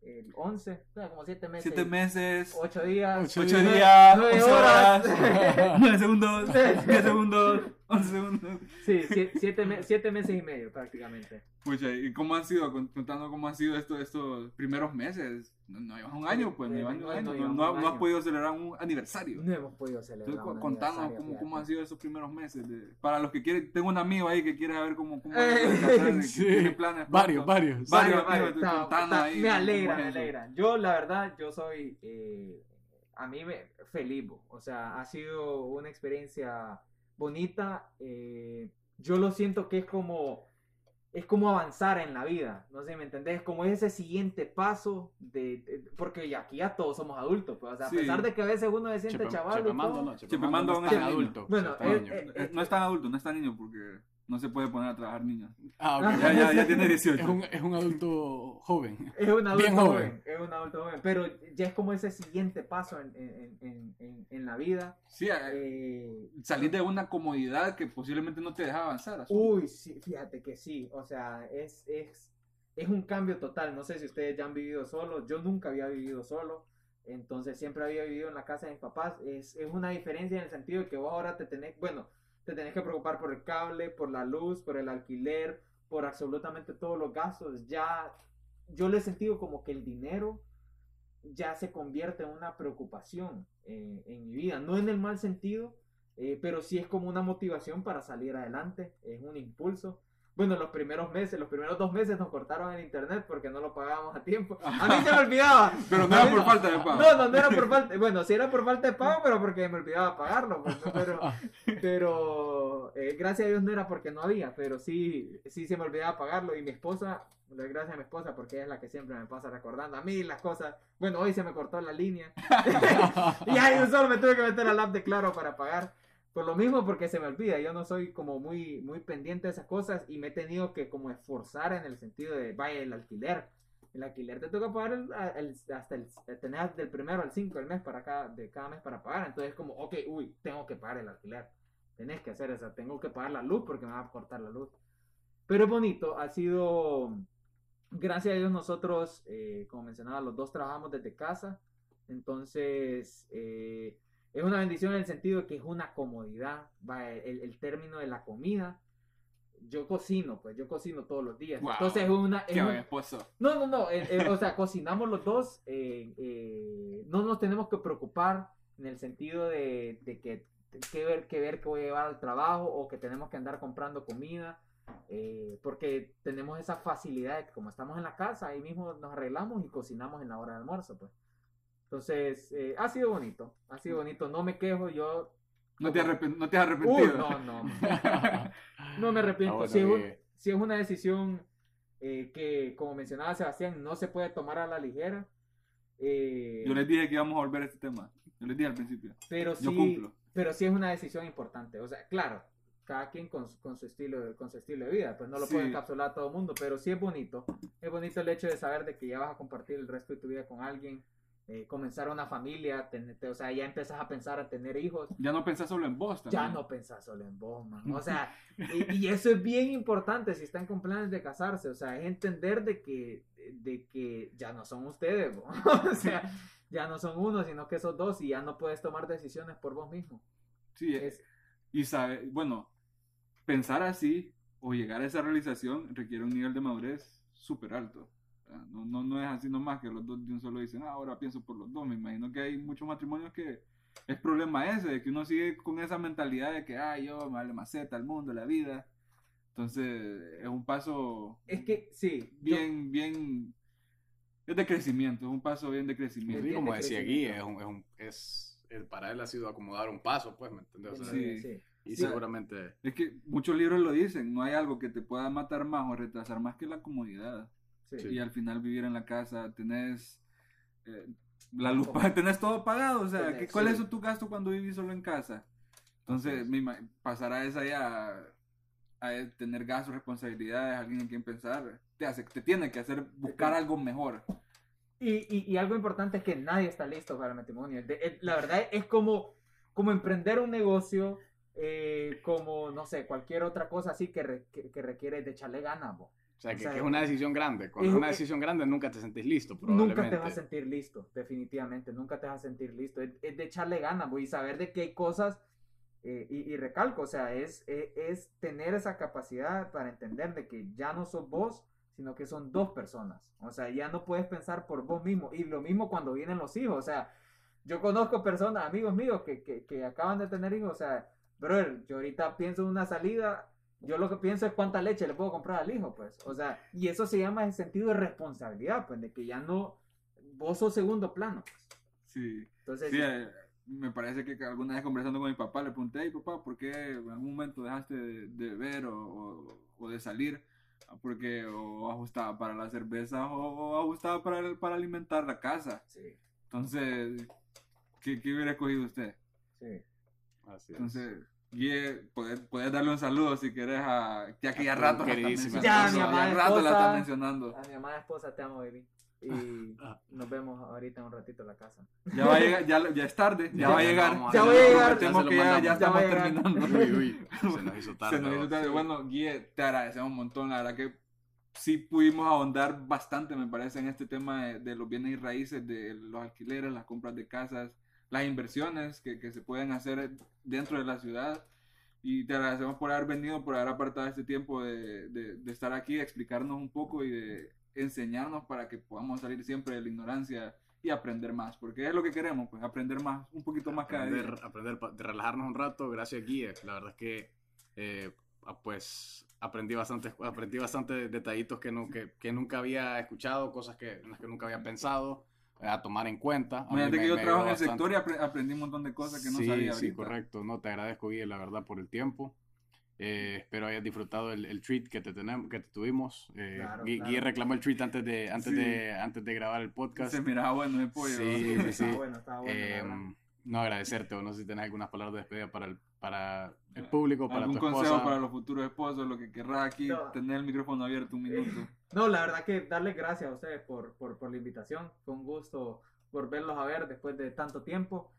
el 11. o sea, como siete meses. Siete meses, Ocho días. Ocho días, nueve horas. horas, nueve segundos, diez segundos, once segundos. Sí, siete meses y medio prácticamente. Pucha, ¿y cómo han sido? Con- Contando cómo han sido estos, estos primeros meses. No, no llevas un año, pues, no llevas no, un año. no No, llevamos no- un no has podido celebrar un aniversario. No hemos podido celebrar. Entonces, un contanos aniversario, cómo, cómo han sido esos primeros meses. de- para los que quieren, tengo un amigo ahí que quiere ver cómo, cómo Eh, sí. tiene planes. Varios, varios. Varios Varios. Está- está- ahí me alegra, me alegra. Yo, la verdad, yo soy. eh, a mí me. Feliz. O sea, ha sido una experiencia bonita. eh, yo lo siento que es como. Es como avanzar en la vida, no sé si me entendés, como ese siguiente paso de, de- porque ya aquí ya todos somos adultos, pues, o sea, Sí. a pesar de que a veces uno se siente Chepe- chaval Chepemando todo, no, Chepemando no está es en niño. adulto. Bueno, está eh, eh, Eh, No es tan adulto, no es tan niño porque no se puede poner a trabajar niños. Ah, ok. Ya, ya, ya tiene 18. Es un, es un adulto joven. Es un adulto Bien joven. joven. es un adulto joven, pero ya es como ese siguiente paso en, en, en, en, en la vida. Sí, eh, Eh, salir de una comodidad que posiblemente no te deja avanzar. uy, sí, fíjate que sí, o sea, es, es, es un cambio total. No sé si ustedes ya han vivido solo, yo nunca había vivido solo, entonces siempre había vivido en la casa de mis papás. Es, es una diferencia en el sentido de que vos ahora te tenés, bueno, te tenés que preocupar por el cable, por la luz, por el alquiler, por absolutamente todos los gastos. Ya, yo le he sentido como que el dinero ya se convierte en una preocupación eh, en mi vida, no en el mal sentido, eh, pero sí es como una motivación para salir adelante, es un impulso. Bueno, los primeros meses, los primeros dos meses nos cortaron el internet porque no lo pagábamos a tiempo. A mí se me olvidaba. Pero no era por falta de pago. No, no, no era por falta. Bueno, sí era por falta de pago, pero porque me olvidaba pagarlo. pues, ¿no? Pero, pero eh, gracias a Dios no era porque no había, pero sí, sí se me olvidaba pagarlo. Y mi esposa, le doy gracias a mi esposa porque ella es la que siempre me pasa recordando a mí las cosas. Bueno, hoy se me cortó la línea. y ahí yo solo me tuve que meter al app de Claro para pagar. Por lo mismo, porque se me olvida, yo no soy como muy, muy pendiente de esas cosas y me he tenido que como esforzar en el sentido de, vaya, el alquiler. El alquiler te toca pagar el- hasta el, tener del primero al 5 del mes para cada, de cada mes para pagar. Entonces como, ok, uy, tengo que pagar el alquiler. Tenés que hacer eso, tengo que pagar la luz porque me va a cortar la luz. Pero es bonito, ha sido, gracias a Dios nosotros, eh, como mencionaba, los dos trabajamos desde casa. Entonces, eh, es una bendición en el sentido de que es una comodidad. Va, el, el término de la comida. Yo cocino, pues yo cocino todos los días. Wow. Entonces es una... es Qué un- esposo. no, no, no. eh, eh, o sea, cocinamos los dos. eh, no nos tenemos que preocupar en el sentido de, de que, que ver que ver que voy a llevar al trabajo o que tenemos que andar comprando comida. porque tenemos esa facilidad de que como estamos en la casa, ahí mismo nos arreglamos y cocinamos en la hora de almuerzo, pues. Entonces, eh, ha sido bonito, ha sido bonito. No me quejo, yo... No te, no te has arrepentido. no, no. No me arrepiento. Ah, bueno, si, es un- si es una decisión eh, que, como mencionaba Sebastián, no se puede tomar a la ligera. Eh, Yo les dije que íbamos a volver a este tema. Yo les dije al principio. pero Yo sí, cumplo. pero sí es una decisión importante. O sea, claro, cada quien con, su- con su estilo de- con su estilo de vida, pues no lo Sí. puede encapsular a todo el mundo, pero sí es bonito. Es bonito el hecho de saber de que ya vas a compartir el resto de tu vida con alguien, eh, comenzar una familia, tener- o sea, ya empiezas a pensar a tener hijos. Ya no pensás solo en vos también. Ya no pensás solo en vos, man. O sea, y, y eso es bien importante si están con planes de casarse. O sea, es entender de que, de que ya no son ustedes, o sea, ya no son uno, sino que son dos y ya no puedes tomar decisiones por vos mismo. Sí, Es, y sabe, bueno, pensar así o llegar a esa realización requiere un nivel de madurez súper alto. No, no, no es así nomás que los dos de un solo dicen, ah, ahora pienso por los dos. Me imagino que hay muchos matrimonios que es problema ese, de que uno sigue con esa mentalidad de que, ah, yo me vale maceta, el mundo, la vida. Entonces, es un paso es que, sí. yo- bien, bien, es de crecimiento, es un paso bien de crecimiento. como de decía Guy, es un, es un- es- el- para él ha sido acomodar un paso, pues, ¿me entiendes? O sea, Sí. sí. Y Sí. seguramente... Es que muchos libros lo dicen, no hay algo que te pueda matar más o retrasar más que la comodidad. Sí. Y al final vivir en la casa, tenés eh, la luz, tenés todo pagado, o sea, Tenés, ¿qué- ¿cuál sí. es tu gasto cuando vivís solo en casa? Entonces, Así me ima- pasar a esa ya, a tener gastos, responsabilidades, alguien en quien pensar, te hace, te tiene que hacer buscar algo mejor. Y, y, y algo importante es que nadie está listo para el matrimonio. De- eh, la verdad es como, como emprender un negocio, eh, como, no sé, cualquier otra cosa así que, re- que, que requiere de echarle ganas. bo. O sea, O que, sea, que es una decisión grande. Cuando es- una decisión grande nunca te sentís listo, probablemente. Nunca te vas a sentir listo, definitivamente. Nunca te vas a sentir listo. Es, es de echarle ganas, bo, y saber de hay cosas. eh, y, y recalco, o sea, es, es, es tener esa capacidad para entender de que ya no sos vos, sino que son dos personas. O sea, ya no puedes pensar por vos mismo. Y lo mismo cuando vienen los hijos. O sea, yo conozco personas, amigos míos, que, que, que acaban de tener hijos. O sea, brother, yo ahorita pienso en una salida. Yo lo que pienso es cuánta leche le puedo comprar al hijo, pues. O sea, y eso se llama el sentido de responsabilidad, pues, de que ya no. Vos sos segundo plano, pues. Sí. Entonces, Sí, eh, me parece que alguna vez conversando con mi papá le pregunté, hey papá, ¿por qué en algún momento dejaste de, de beber o, o- o de salir? Ah, Porque o ajustaba para la cerveza o, o ajustaba para, el- para alimentar la casa. sí, Entonces, ¿qué, qué hubiera escogido usted? sí. Así es. Guille, puedes, puedes darle un saludo si querés a... Ya que ya A rato la está queridísima mencionando, esposa. Ya, mi amada rato la está esposa. mencionando. A mi amada esposa te amo, baby. Y nos vemos ahorita en un ratito en la casa. Ya va a llegar, ya, ya es tarde, ya, Ya, va a llegar. vamos Ya voy a llegar. Ya que ya, ya estamos va a terminando. Uy, uy, se nos hizo tarde. Se nos hizo tarde. Bueno, Guille, te agradecemos un montón. La verdad que sí pudimos ahondar bastante, me parece, en este tema de, de los bienes y raíces, de los alquileres, las compras de casas, las inversiones que, que se pueden hacer dentro de la ciudad. Y te agradecemos por haber venido, por haber apartado este tiempo de, de- estar aquí, de explicarnos un poco y de enseñarnos para que podamos salir siempre de la ignorancia y aprender más, porque es lo que queremos, pues aprender más, un poquito más cada día. aprender, aprender de relajarnos un rato, gracias Guille. La verdad es que eh, ah, pues aprendí bastante, aprendí bastante detallitos que, no, que, que nunca había escuchado, cosas que, en las que nunca había pensado, a tomar en cuenta. Imagínate que yo trabajo en el ayudó sector y apre- aprendí un montón de cosas que no sí, sabía Sí, ahorita. correcto. No, te agradezco, Guille, la verdad, por el tiempo. Eh, espero hayas disfrutado el, el treat que te, tenemos, que te tuvimos. Eh, Claro, Gui- claro. Guille reclamó el treat antes de, antes Sí. de, antes de grabar el podcast. Se miraba bueno el pollo. Sí, sí, sí. Estaba bueno, estaba bueno. Eh, no, agradecerte, o no sé si tenés algunas palabras de despedida para el, para el público, para ¿Algún tu esposa. consejo para los futuros esposos? Lo que querrás aquí, No. tener el micrófono abierto un minuto. No, la verdad que darles gracias a ustedes por, por, por la invitación. Fue un gusto por verlos a ver después de tanto tiempo.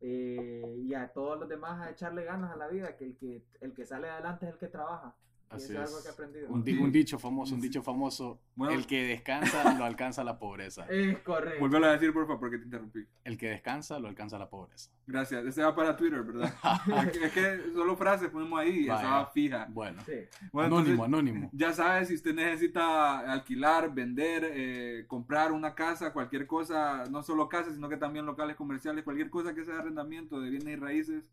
Eh, y a todos los demás a echarle ganas a la vida, que el que, el que sale adelante es el que trabaja. Y Así eso es algo que he aprendido. Un, di- un dicho famoso, un dicho famoso. Bueno. El que descansa lo alcanza la pobreza. Es correcto. Vuelve a decir, por favor, porque te interrumpí. El que descansa lo alcanza la pobreza. Gracias. Ese va para Twitter, ¿verdad? es, que, solo frases ponemos ahí y esa va fija. Bueno, Sí. Bueno, anónimo, entonces, anónimo. Ya sabes, si usted necesita alquilar, vender, eh, comprar una casa, cualquier cosa, no solo casas, sino que también locales comerciales, cualquier cosa que sea de arrendamiento de bienes y raíces,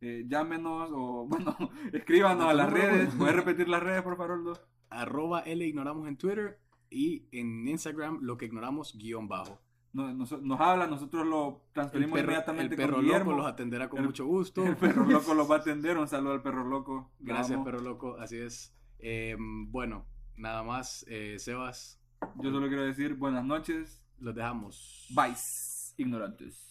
eh, llámenos o, bueno, escríbanos a las redes. ¿Puedes repetir las redes, por favor, Aldo? Arroba L ignoramos en Twitter y en Instagram lo que ignoramos guion bajo. Nos, nos, nos habla, nosotros lo El transferimos perro, inmediatamente el perro con Guillermo. loco los atenderá con El- mucho gusto. El perro loco los va a atender. Un saludo al perro loco. Lo Gracias, perro loco. Así es. Eh, bueno, Nada más, eh, Sebas, Yo solo quiero decir buenas noches. los dejamos. Bye, ignorantes.